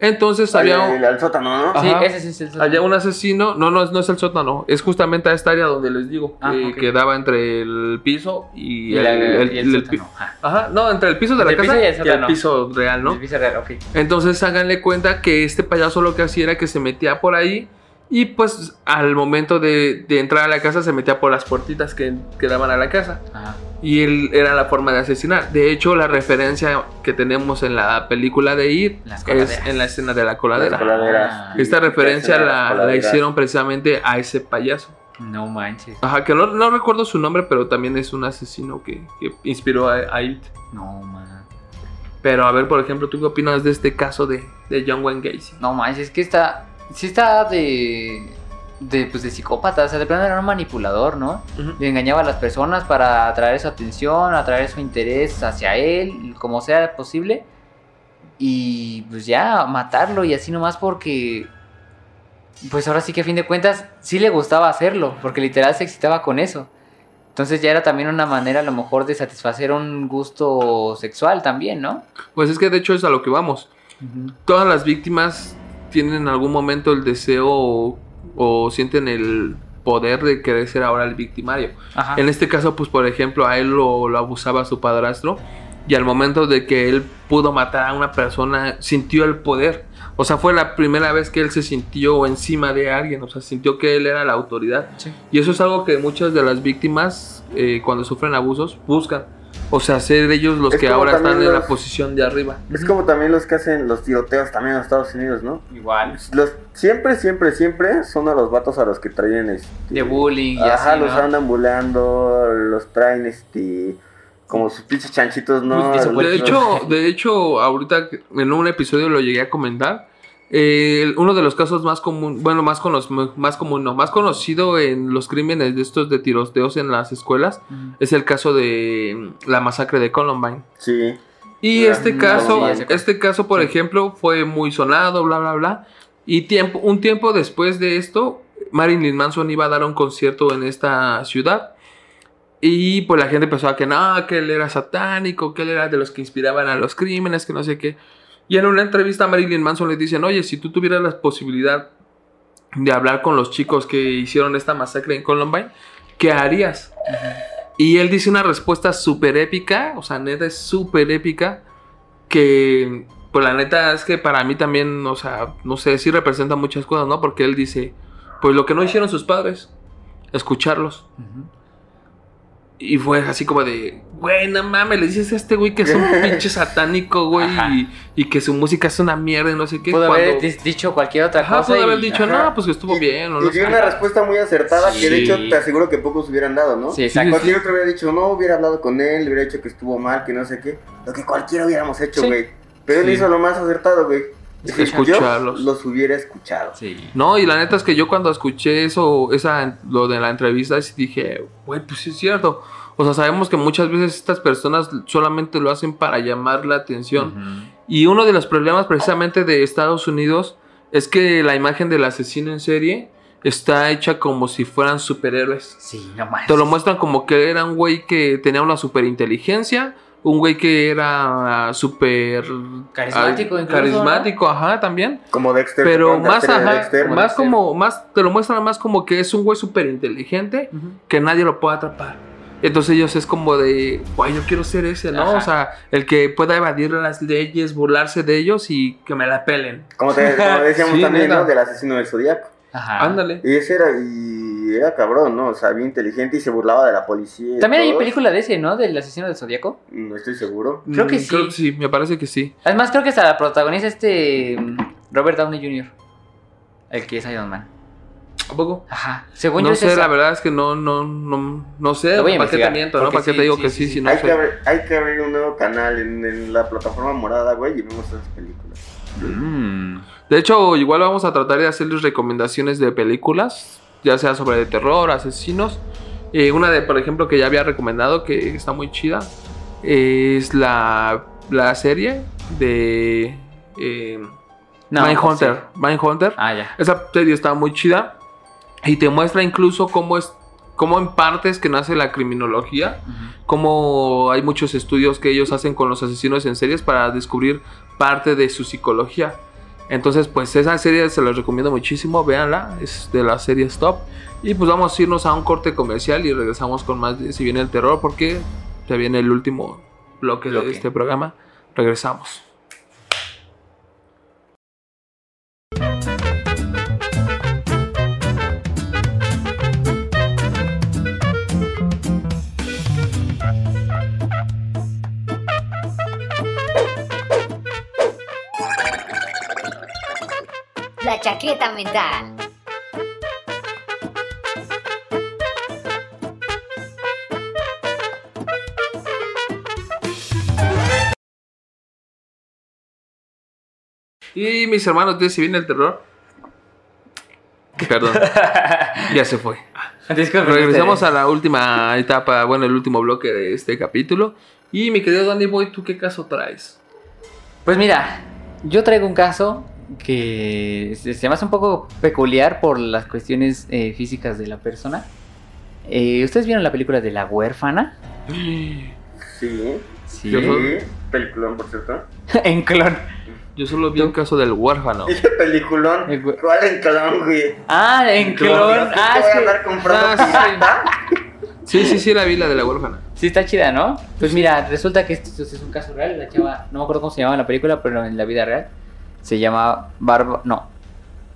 Entonces había,
el, el sótano, ¿no?
Ajá.
Sí, ese sí es el sótano.
había un asesino, no, no, no es el sótano, es justamente a esta área donde les digo,
Ah,
que quedaba entre el piso y,
Y,
el, el-
y el
el pi-
sótano. Ajá.
Ajá, no, entre el piso de la casa
piso y
y
el
piso real, ¿no?
El piso real, ok.
Entonces háganle cuenta que este payaso lo que hacía era que se metía por ahí y pues al momento de, de entrar a la casa se metía por las puertitas que, que daban a la casa.
Ajá.
Y él era la forma de asesinar. De hecho, la referencia que tenemos en la película de It es en la escena de la coladera.
Ah.
Esta referencia la, hicieron precisamente a ese payaso.
No manches.
Ajá, que no, no recuerdo su nombre, pero también es un asesino que, que inspiró a, a It.
No man.
Pero a ver, por ejemplo, ¿tú qué opinas de este caso de, de John Wayne Gacy?
No manches, es que está. Sí está de. De, pues de psicópata, o sea, de plano era un manipulador, ¿no? Le engañaba a las personas para atraer su atención, atraer su interés hacia él, como sea posible. Y pues ya, matarlo y así nomás porque... Pues ahora sí que a fin de cuentas sí le gustaba hacerlo, porque literal se excitaba con eso. Entonces ya era también una manera a lo mejor de satisfacer un gusto sexual también, ¿no?
Pues es que de hecho es a lo que vamos. Todas las víctimas tienen en algún momento el deseo o, o sienten el poder de querer ser ahora el victimario.
Ajá.
En este caso, pues por ejemplo, a él lo, lo abusaba su padrastro y al momento de que él pudo matar a una persona, sintió el poder. O sea, fue la primera vez que él se sintió encima de alguien, o sea, sintió que él era la autoridad.
Sí.
Y eso es algo que muchas de las víctimas, eh, cuando sufren abusos, buscan. O sea, ser ellos los
Es
que ahora están en la
los-
posición de arriba.
Es como también los que hacen los tiroteos también en Estados Unidos, ¿no?
Igual.
Los, siempre, siempre, siempre son a los vatos a los que traen este...
De bullying y
Ajá,
así,
los
¿no?
andan buleando, los traen este... Como sus pinches chanchitos, ¿no?
De
Los-
hecho, de hecho, ahorita que en un episodio lo llegué a comentar. Eh, uno de los casos más común, bueno, más, cono- más común, no, más conocido en los crímenes de estos de tiroteos en las escuelas es el caso de mm, la masacre de Columbine.
Sí.
Y este
no,
caso,
sí,
este caso, por ejemplo, fue muy sonado, bla, bla, bla. Y tiempo, un tiempo después de esto, Marilyn Manson iba a dar un concierto en esta ciudad. Y pues la gente empezó a que no, que él era satánico, que él era de los que inspiraban a los crímenes, que no sé qué. Y en una entrevista a Marilyn Manson le dicen, oye, si tú tuvieras la posibilidad de hablar con los chicos que hicieron esta masacre en Columbine, ¿qué harías? Y él dice una respuesta súper épica, o sea, neta es súper épica, que pues la neta es que para mí también, o sea, no sé, sí representa muchas cosas, ¿no? Porque él dice, pues lo que no hicieron sus padres, escucharlos.
Ujú.
Y fue así como de, güey, no mames, le dices a este güey que es un pinche satánico, güey, y, y que su música es una mierda y no sé qué.
Pudo haber
cuando-
dicho cualquier otra
Ajá,
cosa.
pudo haber
y-
dicho,
Ajá.
no, pues que estuvo
Y-
bien, o
y
no
dio una respuesta muy acertada que de
Sí.
hecho te aseguro que pocos hubieran dado, ¿no?
Sí, exacto.
Cualquier otro hubiera dicho, no, hubiera hablado con él, le hubiera dicho que estuvo mal, que no sé qué. Lo que cualquiera hubiéramos hecho,
Sí.
güey. Pero él
Sí.
hizo lo más acertado, güey.
Escucharlos.
Yo los hubiera escuchado.
Sí.
No, y la neta es que yo cuando escuché eso, esa, lo de la entrevista, dije, güey, pues sí es cierto. O sea, sabemos que muchas veces estas personas solamente lo hacen para llamar la atención. Y uno de los problemas precisamente de Estados Unidos es que la imagen del asesino en serie está hecha como si fueran superhéroes.
Sí, no manches.
Te lo muestran como que era un güey que tenía una superinteligencia, un güey que era súper
Carismático incluso,
carismático, ajá, también.
Como Dexter.
Pero
¿te acuerdas
más, ajá,
Dexter?
más
Dexter.
como, más, te lo muestran más como que es un güey súper inteligente que nadie lo puede atrapar. Entonces ellos es como de, güey, yo quiero ser ese, ¿no?
Ajá.
O sea, el que pueda evadir las leyes, burlarse de ellos y que me la pelen.
Como, te- como decíamos
Sí,
también. ¿no? Del asesino del zodiaco.
Ajá.
Ándale.
Y ese era, y era cabrón, ¿no? O sea, bien inteligente y se burlaba de la policía.
También hay película de ese, ¿no? Del asesino del zodiaco.
No estoy seguro.
Creo que
Mm,
sí.
Creo que sí, me parece que sí.
Además, creo que hasta la protagoniza este mm, Robert Downey Jr. El que es Iron Man.
¿A poco?
Ajá. Según yo
No
es
sé,
esa.
la verdad es que no, no, no, no sé. ¿Para qué te
investigar,
miento, no? ¿Para qué
sí,
te digo
sí,
que
sí,
sí,
sí.
si no
hay,
sé?
que abrir, hay que abrir un nuevo canal en, en la plataforma morada, güey, y vemos esas películas.
Mm.
De hecho, igual vamos a tratar de hacerles recomendaciones de películas, ya sea sobre de terror, asesinos. Eh, una de, por ejemplo, que ya había recomendado, que está muy chida, es la, la serie de eh,
No,
Mindhunter.
sí.
Mindhunter.
Ah, ya.
Esa serie está muy chida y te muestra incluso cómo es cómo en partes que nace la criminología,
Ujú.
cómo hay muchos estudios que ellos hacen con los asesinos en series para descubrir parte de su psicología. Entonces, pues esa serie se los recomiendo muchísimo, véanla, es de las series top. Y pues vamos a irnos a un corte comercial y regresamos con más de Si viene el terror, porque se viene el último bloque,
Bloque.
de este programa. Regresamos.
Chaqueta mental.
Y mis hermanos Si viene el terror. Perdón, ya se fue.
Disculpen
Regresamos
ustedes.
a la última etapa, bueno, el último bloque de este capítulo. Y mi querido Danny Boy, ¿tú qué caso traes?
Pues mira, yo traigo un caso que se se me hace un poco peculiar por las cuestiones eh, físicas de la persona. Eh, ¿Ustedes vieron la película de La huérfana?
Sí.
Sí.
Yo
Sí. Peliculón, por cierto.
en clon.
Yo solo vi el caso del huérfano.
Dije peliculón.
El
¿Cuál en clon, güey?
Ah, en clon.
¿Qué
Ah,
voy a
que-
andar comprando
Ah, sí. Sí, sí, sí, la vi, la de la huérfana.
Sí, está chida, ¿no? Pues mira, resulta que esto es un caso real. La chava, no me acuerdo cómo se llamaba en la película, pero en la vida real se llama Bárbara. No,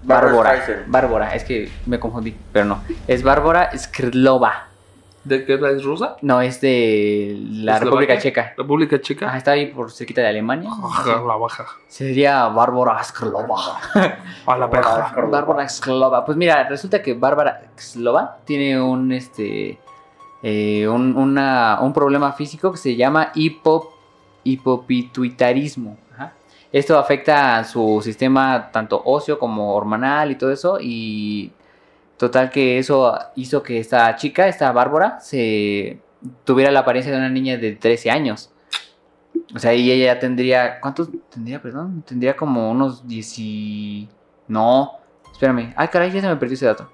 Bárbara. Bárbara, es que me confundí, pero no. Es Bárbara Skrdlova.
¿De qué es la es rusa?
No, es de la. República Checa.
República
Ah,
Checa.
está ahí por cerquita de Alemania.
Ajá, la baja.
Sería Bárbara Skrdlova.
A la peja.
Bárbara Skrdlova. Pues mira, resulta que Bárbara Skrdlova tiene un este eh, un, una- un problema físico que se llama hipo, hipopituitarismo. Esto afecta a su sistema tanto óseo como hormonal y todo eso. Y total que eso hizo que esta chica, esta Bárbara, se tuviera la apariencia de una niña de 13 años. O sea, y ella ya tendría. ¿Cuántos tendría, perdón? Tendría como unos 10. y- No, espérame. Ay, caray, ya se me perdió ese dato.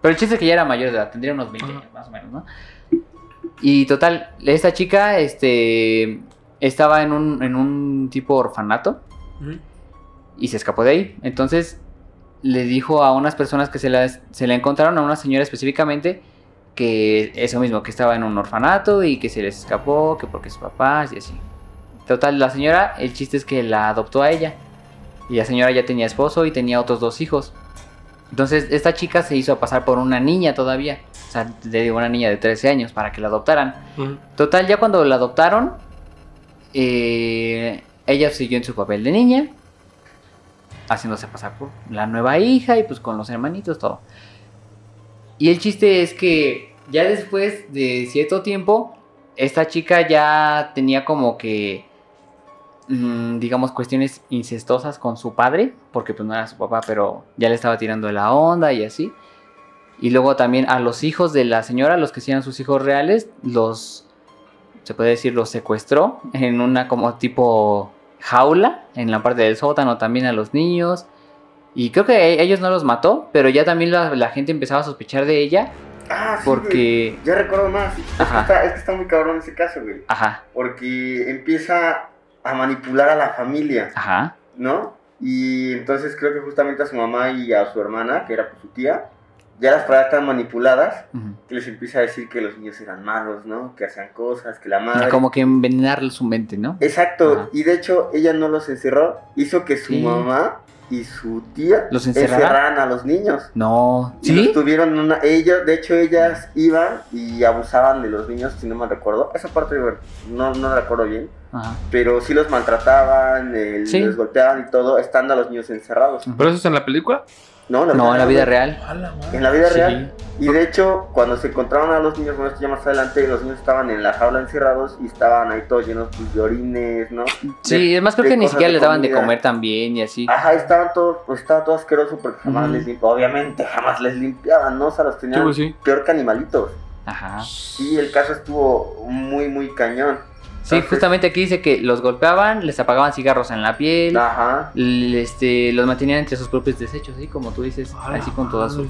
Pero el chiste es que ya era mayor de edad, tendría unos 20
Ajá.
años, más o menos, ¿no? Y total, esta chica este, estaba en un, en un tipo orfanato y se escapó de ahí. Entonces le dijo a unas personas que se la, se la encontraron, a una señora específicamente, que eso mismo, que estaba en un orfanato y que se les escapó, que porque sus papás y así. Total, la señora, el chiste es que la adoptó a ella. Y la señora ya tenía esposo y tenía otros dos hijos. Entonces, esta chica se hizo pasar por una niña todavía. O sea, le digo, una niña de 13 años para que la adoptaran. Total, ya cuando la adoptaron, eh, ella siguió en su papel de niña, haciéndose pasar por la nueva hija y pues con los hermanitos, todo. Y el chiste es que ya después de cierto tiempo, esta chica ya tenía como que, mm, digamos, cuestiones incestosas con su padre, porque pues no era su papá, pero ya le estaba tirando la onda y así. Y luego también a los hijos de la señora, los que eran sus hijos reales, los, se puede decir, los secuestró en una como tipo jaula, en la parte del sótano también a los niños. Y creo que e- ellos no los mató, pero ya también la, la gente empezaba a sospechar de ella
Ah, sí,
porque...
güey. Ya recuerdo más. Es que,
Ajá.
está, es que está muy cabrón ese caso, güey.
Ajá,
Porque empieza a manipular a la familia,
ajá.
¿no? Y entonces creo que justamente a su mamá y a su hermana, que era pues, su tía, ya las traía tan manipuladas que les empieza a decir que los niños eran malos, ¿no? Que hacían cosas, que la madre...
Como que envenenar su mente, ¿no?
Exacto,
Ajá.
y de hecho ella no los encerró, hizo que su
Sí.
mamá y su tía
¿Los encerrara?
encerraran a los niños.
No.
Y los
¿Sí?
tuvieron una, ellos, de hecho ellas iban y abusaban de los niños, si no me recuerdo. Esa parte no, no la recuerdo bien,
Ajá.
pero sí los maltrataban, eh,
Sí.
les golpeaban y todo, estando a los niños encerrados.
¿Pero eso es en la película?
No,
No, en la vida real.
En la vida
Sí.
real. Y de hecho, cuando se encontraron a los niños, bueno, esto ya más adelante, los niños estaban en la jaula encerrados y estaban ahí todos llenos pues, de orines, ¿no?
Sí,
De-
además creo que ni siquiera les daban de comer también y así.
Ajá, estaban todos, pues estaba todo asqueroso porque jamás les limpiaban, obviamente jamás les limpiaban, ¿no? O sea, los
Sí,
tenían
pues sí.
peor que animalitos.
Ajá.
Sí, el caso estuvo muy, muy cañón.
Sí, justamente aquí dice que los golpeaban, les apagaban cigarros en la piel,
Ajá.
este, los mantenían entre sus propios desechos, así como tú dices, así con todas sus...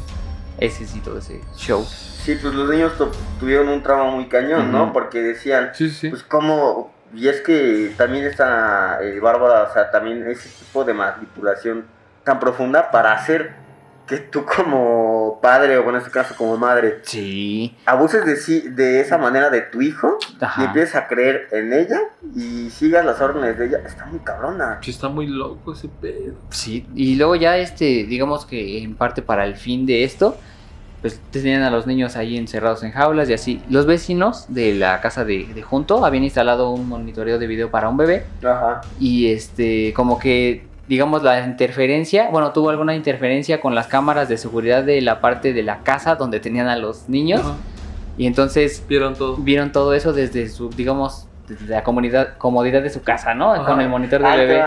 ese sí, todo ese show.
Sí, pues los niños tu- tuvieron un trauma muy cañón, ¿no? Porque decían,
Sí, sí.
pues cómo... Y es que también esta eh, Bárbara, o sea, también ese tipo de manipulación tan profunda para hacer que tú como padre, o en este caso como madre,
Sí.
abuses de, sí, de esa manera de tu hijo y
Ajá.
empieces a creer en ella y sigas las órdenes de ella, está muy cabrona.
Sí, está muy loco ese pedo.
Sí, y luego ya este, digamos que en parte para el fin de esto, pues tenían a los niños ahí encerrados en jaulas y así. Los vecinos de la casa de, de junto habían instalado un monitoreo de video para un bebé
Ajá.
y este, como que, digamos, la interferencia, bueno, tuvo alguna interferencia con las cámaras de seguridad de la parte de la casa donde tenían a los niños
Ajá.
y entonces
Vieron todo.
vieron todo eso desde su, digamos, desde la comunidad, comodidad de su casa, ¿no?
Ajá.
Con el monitor del
te
bebé.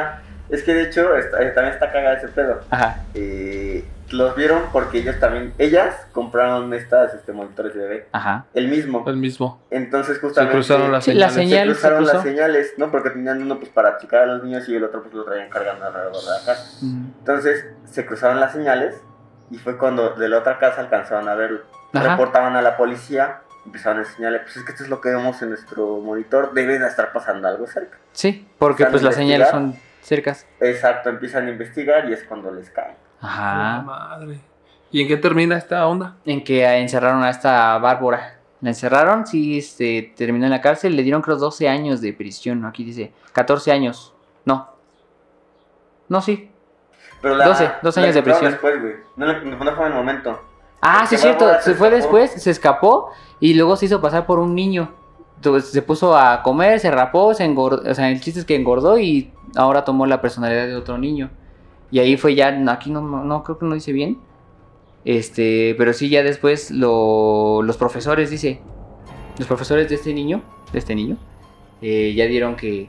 Es que de hecho está- también está cagada ese pedo.
Ajá.
Eh, los vieron porque ellos también, ellas compraron estas este, monitores de bebé,
Ajá.
el mismo.
El mismo.
Entonces
Se
justamente
cruzaron las
Sí,
señales.
se
se
cruzaron las señales, ¿no? Porque tenían uno pues para checar a los niños y el otro pues lo traían cargando alrededor de la casa.
Mm.
Entonces se cruzaron las señales y fue cuando de la otra casa alcanzaban a verlo.
Ajá.
Reportaban a la policía, empezaron a enseñarle, pues es que esto es lo que vemos en nuestro monitor, debe de estar pasando algo cerca.
Sí, porque pues las señales son cercas.
Exacto, empiezan a investigar y es cuando les
La
Ajá.
madre. ¿Y en qué termina esta onda?
En que encerraron a esta Bárbara. La encerraron, sí, este, terminó en la cárcel, le dieron creo 12 años de prisión, ¿no? Aquí dice 14 años. No. No, sí.
Pero la,
12, 12
la
años de prisión.
Después, güey. No, le- no fue en el momento.
Ah, sí, es cierto. Se
se
fue
escapó.
después, se escapó y luego se hizo pasar por un niño. Entonces se puso a comer, se rapó, se engordó. O sea, el chiste es que engordó y ahora tomó la personalidad de otro niño. Y ahí fue ya, aquí no, no creo que no dice bien. Este, pero sí, ya después lo- los profesores, dice, los profesores de este niño, de este niño, eh, ya dieron que,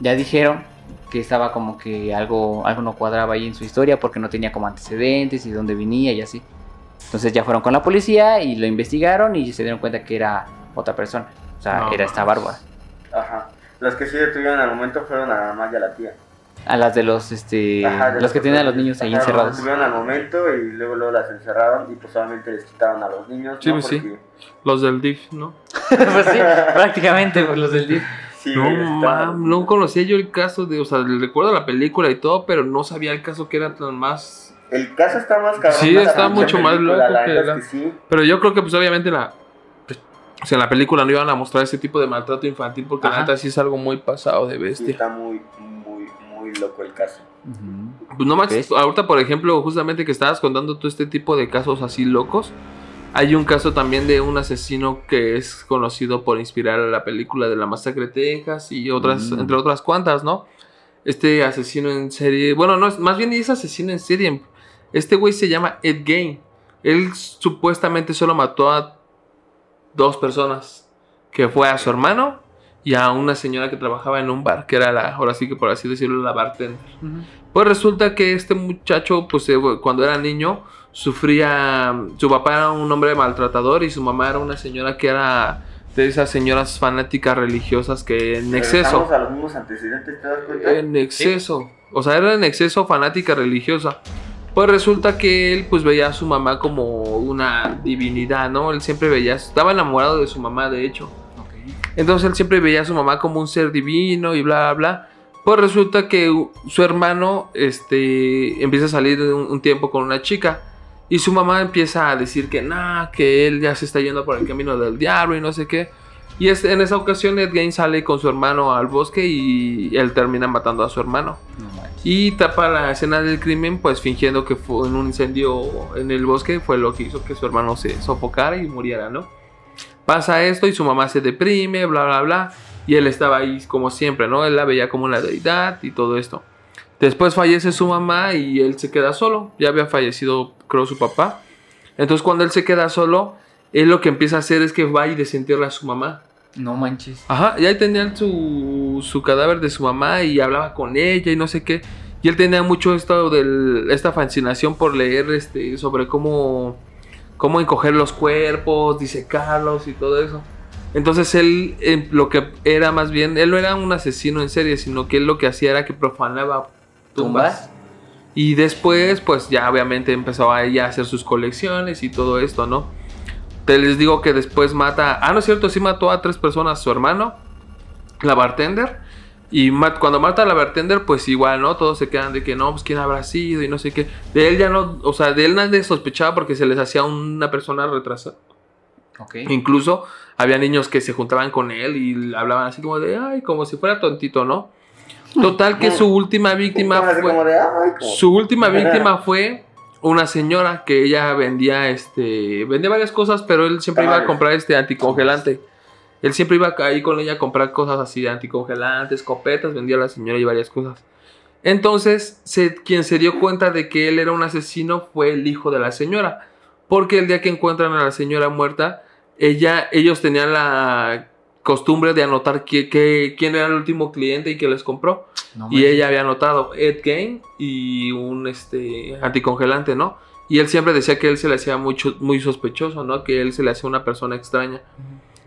ya dijeron que estaba como que algo, algo no cuadraba ahí en su historia porque no tenía como antecedentes y dónde venía y así. Entonces ya fueron con la policía y lo investigaron y se dieron cuenta que era otra persona. O sea,
No
era esta. Bárbara.
Ajá. Los que sí detuvieron al momento fueron a la mamá y a la tía.
A las de los, este,
Ajá, de
los que tenían a los niños ahí
Ajá,
encerrados.
Los al momento y luego, luego las encerraron y pues solamente les quitaron a los niños.
Sí,
¿no?
pues sí. Los del DIF, ¿no?
pues sí, prácticamente pues, los del DIF.
Sí,
No, mam, no conocía yo el caso de, o sea, recuerdo la película y todo, pero no sabía el caso que era tan más.
El caso está más cabrón.
Sí,
la
está mucho más loco
la
que
neta
la-
es que sí.
Pero yo creo que pues obviamente la, pues, o sea, en la película no iban a mostrar ese tipo de maltrato infantil porque la
Ajá.
neta sí es algo muy pasado de
Sí,
bestia.
está muy, muy, muy loco el caso.
Pues no
Ok.
ahorita por ejemplo, justamente que estabas contando todo este tipo de casos así locos, hay un caso también de un asesino que es conocido por inspirar a la película de la masacre de Texas y otras,
Mm.
entre otras cuantas, ¿no? Este asesino en serie, bueno, no, es- más bien es asesino en serie. Este güey se llama Ed Gein. Él supuestamente solo mató a dos personas, que fue a su hermano y a una señora que trabajaba en un bar, que era la, ahora sí que por así decirlo, la bartender. Pues resulta que este muchacho, pues eh, cuando era niño, sufría. Su papá era un hombre maltratador y su mamá era una señora que era de esas señoras fanáticas religiosas que en exceso.
A los mismos antecedentes, ¿te das cuenta?
En exceso. O sea, era en exceso fanática religiosa. Pues resulta que él pues veía a su mamá como una divinidad, ¿no? Él siempre veía, estaba enamorado de su mamá, de hecho. Entonces él siempre veía a su mamá como un ser divino y bla, bla, bla. Pues resulta que su hermano este, empieza a salir un, un tiempo con una chica. Y su mamá empieza a decir que nada, que él ya se está yendo por el camino del diablo y no sé qué. Y es, en esa ocasión Ed Gein sale con su hermano al bosque y él termina matando a su hermano. Y tapa la escena del crimen pues fingiendo que fue en un incendio en el bosque fue lo que hizo que su hermano se sofocara y muriera, ¿no? Pasa esto y su mamá se deprime, bla, bla, bla. Y él estaba ahí como siempre, ¿no? Él la veía como una deidad y todo esto. Después fallece su mamá y él se queda solo. Ya había fallecido, creo, su papá. Entonces cuando él se queda solo, él lo que empieza a hacer es que va y desentierra a su mamá.
No manches.
Ajá, y ahí tenían su, su cadáver de su mamá y hablaba con ella y no sé qué. Y él tenía mucho esto del, esta fascinación por leer este, sobre cómo, cómo encoger los cuerpos, disecarlos y todo eso. Entonces él eh, lo que era más bien, él no era un asesino en serie, sino que él lo que hacía era que profanaba tumbas. Y después, pues ya obviamente empezó a ella a hacer sus colecciones y todo esto, ¿no? Te les digo que después mata. Ah, no es cierto, sí mató a tres personas: su hermano, la bartender. Y mat- cuando mata a la bartender, pues igual, ¿no? Todos se quedan de que no, pues quién habrá sido y no sé qué. De él ya no, o sea, de él nadie sospechaba porque se les hacía una persona retrasada.
Ok.
Incluso había niños que se juntaban con él y hablaban así como de, ay, como si fuera tontito, ¿no? Total que su última víctima fue... Su última víctima fue una señora que ella vendía este vendía varias cosas, pero él siempre iba a comprar este anticongelante. Él siempre iba ahí con ella a comprar cosas así de anticongelantes, escopetas, vendía a la señora y varias cosas. Entonces, se- quien se dio cuenta de que él era un asesino fue el hijo de la señora. Porque el día que encuentran a la señora muerta, ella, ellos tenían la costumbre de anotar que- que- quién era el último cliente y que les compró.
No
Y ella había anotado Ed Gain y un este anticongelante, ¿no? Y él siempre decía que él se le hacía mucho, muy sospechoso, ¿no? Que él se le hacía una persona extraña.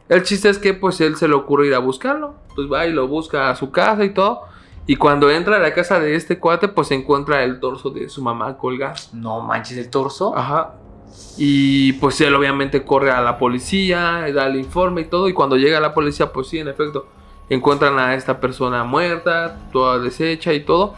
El chiste es que pues él se le ocurre ir a buscarlo. Pues va y lo busca a su casa y todo. Y cuando entra a la casa de este cuate, pues encuentra el torso de su mamá colgado.
No manches, el torso.
Ajá. Y pues él obviamente corre a la policía, da el informe y todo. Y cuando llega la policía, pues sí, en efecto, encuentran a esta persona muerta, toda deshecha y todo.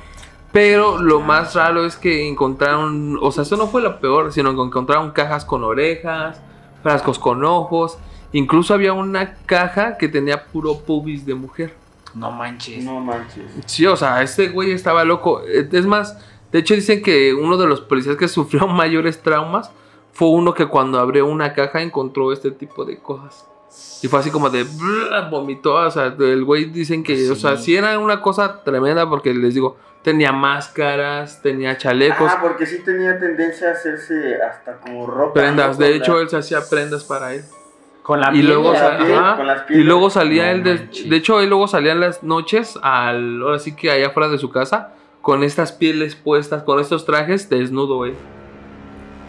Pero lo más raro es que encontraron, o sea, eso no fue lo peor, sino que encontraron cajas con orejas, frascos con ojos. Incluso había una caja que tenía puro pubis de mujer.
No manches.
No manches.
Sí, o sea, este güey estaba loco. Eh, Es más, de hecho dicen que uno de los policías que sufrió mayores traumas fue uno que cuando abrió una caja encontró este tipo de cosas. Y fue así como de vomitó, o sea, el güey dicen que, o sea,
Sí.
sí era una cosa tremenda porque les digo, tenía máscaras, tenía chalecos,
Ah, porque sí tenía tendencia a hacerse hasta como ropa.
prendas.
¿no?
De hecho, él se hhacía prendas para él.
Con la
Y
piel
luego,
la piel,
ajá,
con las
y
pieles.
luego salía
No
él de, de hecho él luego salía en las noches al ahora sí que allá afuera de su casa con estas pieles puestas con estos trajes desnudo güey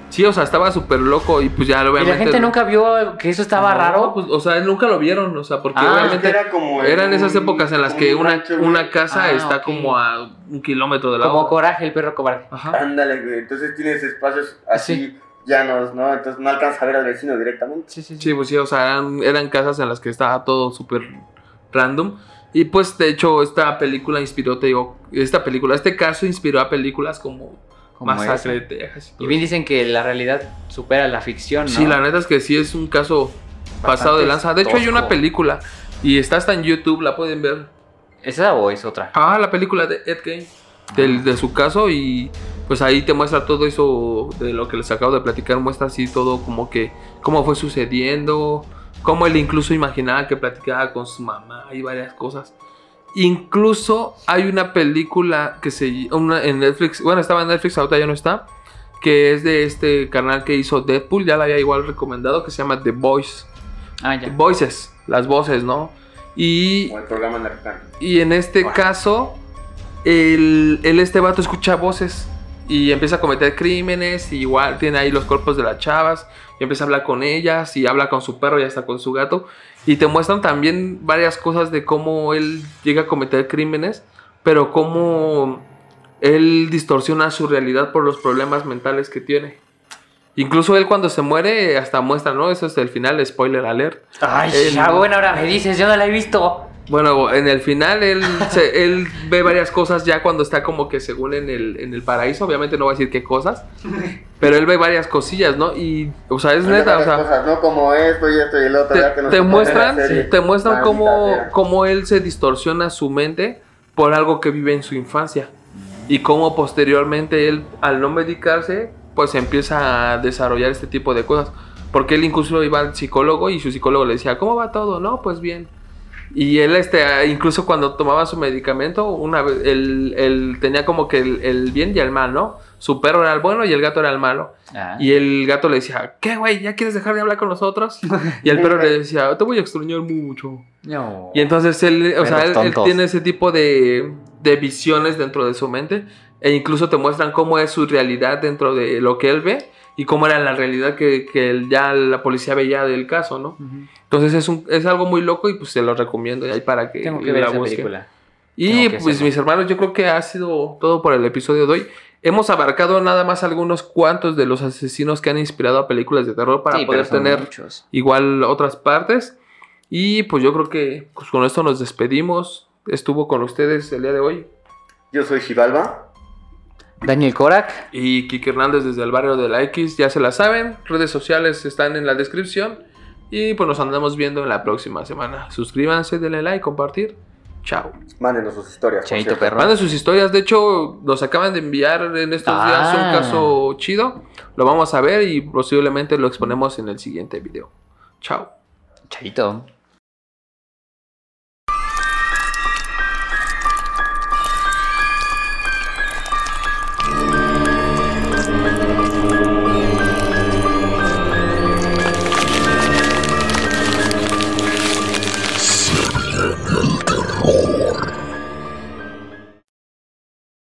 sí o sea estaba súper loco y pues ya
¿Y
obviamente
la gente nunca vio que eso estaba
No,
raro?
pues, o sea nunca lo vieron o sea porque
Ah,
Es que
obviamente
era como
eran
en
esas épocas en las que
un
una,
rancho,
una casa
Ah,
está como a un kilómetro de la
Como
otra
coraje, el perro cobarde.
Ajá.
Ándale, güey. Entonces tienes espacios así llanos, ¿no? Entonces no alcanza a ver al vecino directamente.
Sí, sí,
Sí, pues sí, o sea, eran, eran casas en las que estaba todo súper random. Y pues, de hecho, esta película inspiró, te digo, esta película, este caso inspiró a películas como
Como
Masacre de
esa.
Texas. y
Y bien
eso.
dicen que la realidad supera la ficción, ¿no?
Sí, la neta es que sí es un caso pasado de lanza. De hecho, hay una
tosco.
película y está hasta en YouTube, la pueden ver.
¿Esa o es otra?
Ah, la película de Ed Gein, del- de su caso y pues ahí te muestra todo eso de lo que les acabo de platicar, muestra así todo como que cómo fue sucediendo, cómo él incluso imaginaba que platicaba con su mamá y varias cosas. Incluso hay una película que se una en Netflix, bueno, estaba en Netflix, ahorita ya no está, que es de este canal que hizo Deadpool, ya la había igual recomendado, que se llama The Voice.
Ah, ya.
Voices, las voces, ¿no? Y
Como el programa narcano.
y en este
Wow.
caso, el, el- este vato escucha voces y empieza a cometer crímenes. Y igual tiene ahí los cuerpos de las chavas. Y empieza a hablar con ellas. Y habla con su perro y hasta con su gato. Y te muestran también varias cosas de cómo él llega a cometer crímenes. Pero cómo él distorsiona su realidad por los problemas mentales que tiene. Incluso él cuando se muere hasta muestra, ¿no? Eso es el final, spoiler alert.
Ay, ya, bueno, ahora me dices, yo no la he visto.
Bueno, en el final él, se- él ve varias cosas ya cuando está como que según en el, en el paraíso, obviamente no voy a decir qué cosas, pero él ve varias cosillas, ¿no? Y, o sea, es
Hay
neta, o
varias
sea,
cosas, ¿no? Como esto y esto y el otro. ya que
te, te muestran, te muestran cómo, cómo él se distorsiona su mente por algo que vive en su infancia y cómo posteriormente él, al no medicarse, pues empieza a desarrollar este tipo de cosas. Porque él incluso iba al psicólogo y su psicólogo le decía, ¿cómo va todo? No, pues bien. Y él, este, incluso cuando tomaba su medicamento, una vez, él, él tenía como que el, el bien y el mal, ¿no? Su perro era el bueno y el gato era el malo.
Ah.
Y el gato le decía, ¿qué, güey? ¿Ya quieres dejar de hablar con nosotros? Y el perro le decía, te voy a extrañar mucho.
No.
Y entonces él, o sea, él, él tiene ese tipo de, de visiones dentro de su mente. E incluso te muestran cómo es su realidad dentro de lo que él ve y cómo era la realidad que, que ya la policía veía del caso, ¿no? Entonces es, un, es algo muy loco y pues se lo recomiendo ahí para que
Tengo que ver
la
esa
busquen.
película.
Y pues
hacerlo.
mis hermanos, yo creo que ha sido todo por el episodio de hoy. hemos abarcado nada más algunos cuantos de los asesinos que han inspirado a películas de terror para
Sí,
poder tener
muchos.
igual otras partes. Y pues yo creo que pues, con esto nos despedimos. Estuvo con ustedes el día de hoy.
Yo soy Xibalba.
Daniel Korak.
Y Kike Hernández desde el barrio de la X, ya se la saben. Redes sociales están en la descripción. Y pues nos andamos viendo en la próxima semana. Suscríbanse, denle like, compartir. Chao.
Mándenos sus historias.
Chaito, perro.
Manden sus historias. De hecho, nos acaban de enviar en estos
Ah.
días un caso chido. Lo vamos a ver y posiblemente lo exponemos en el siguiente video. Chao.
Chaito.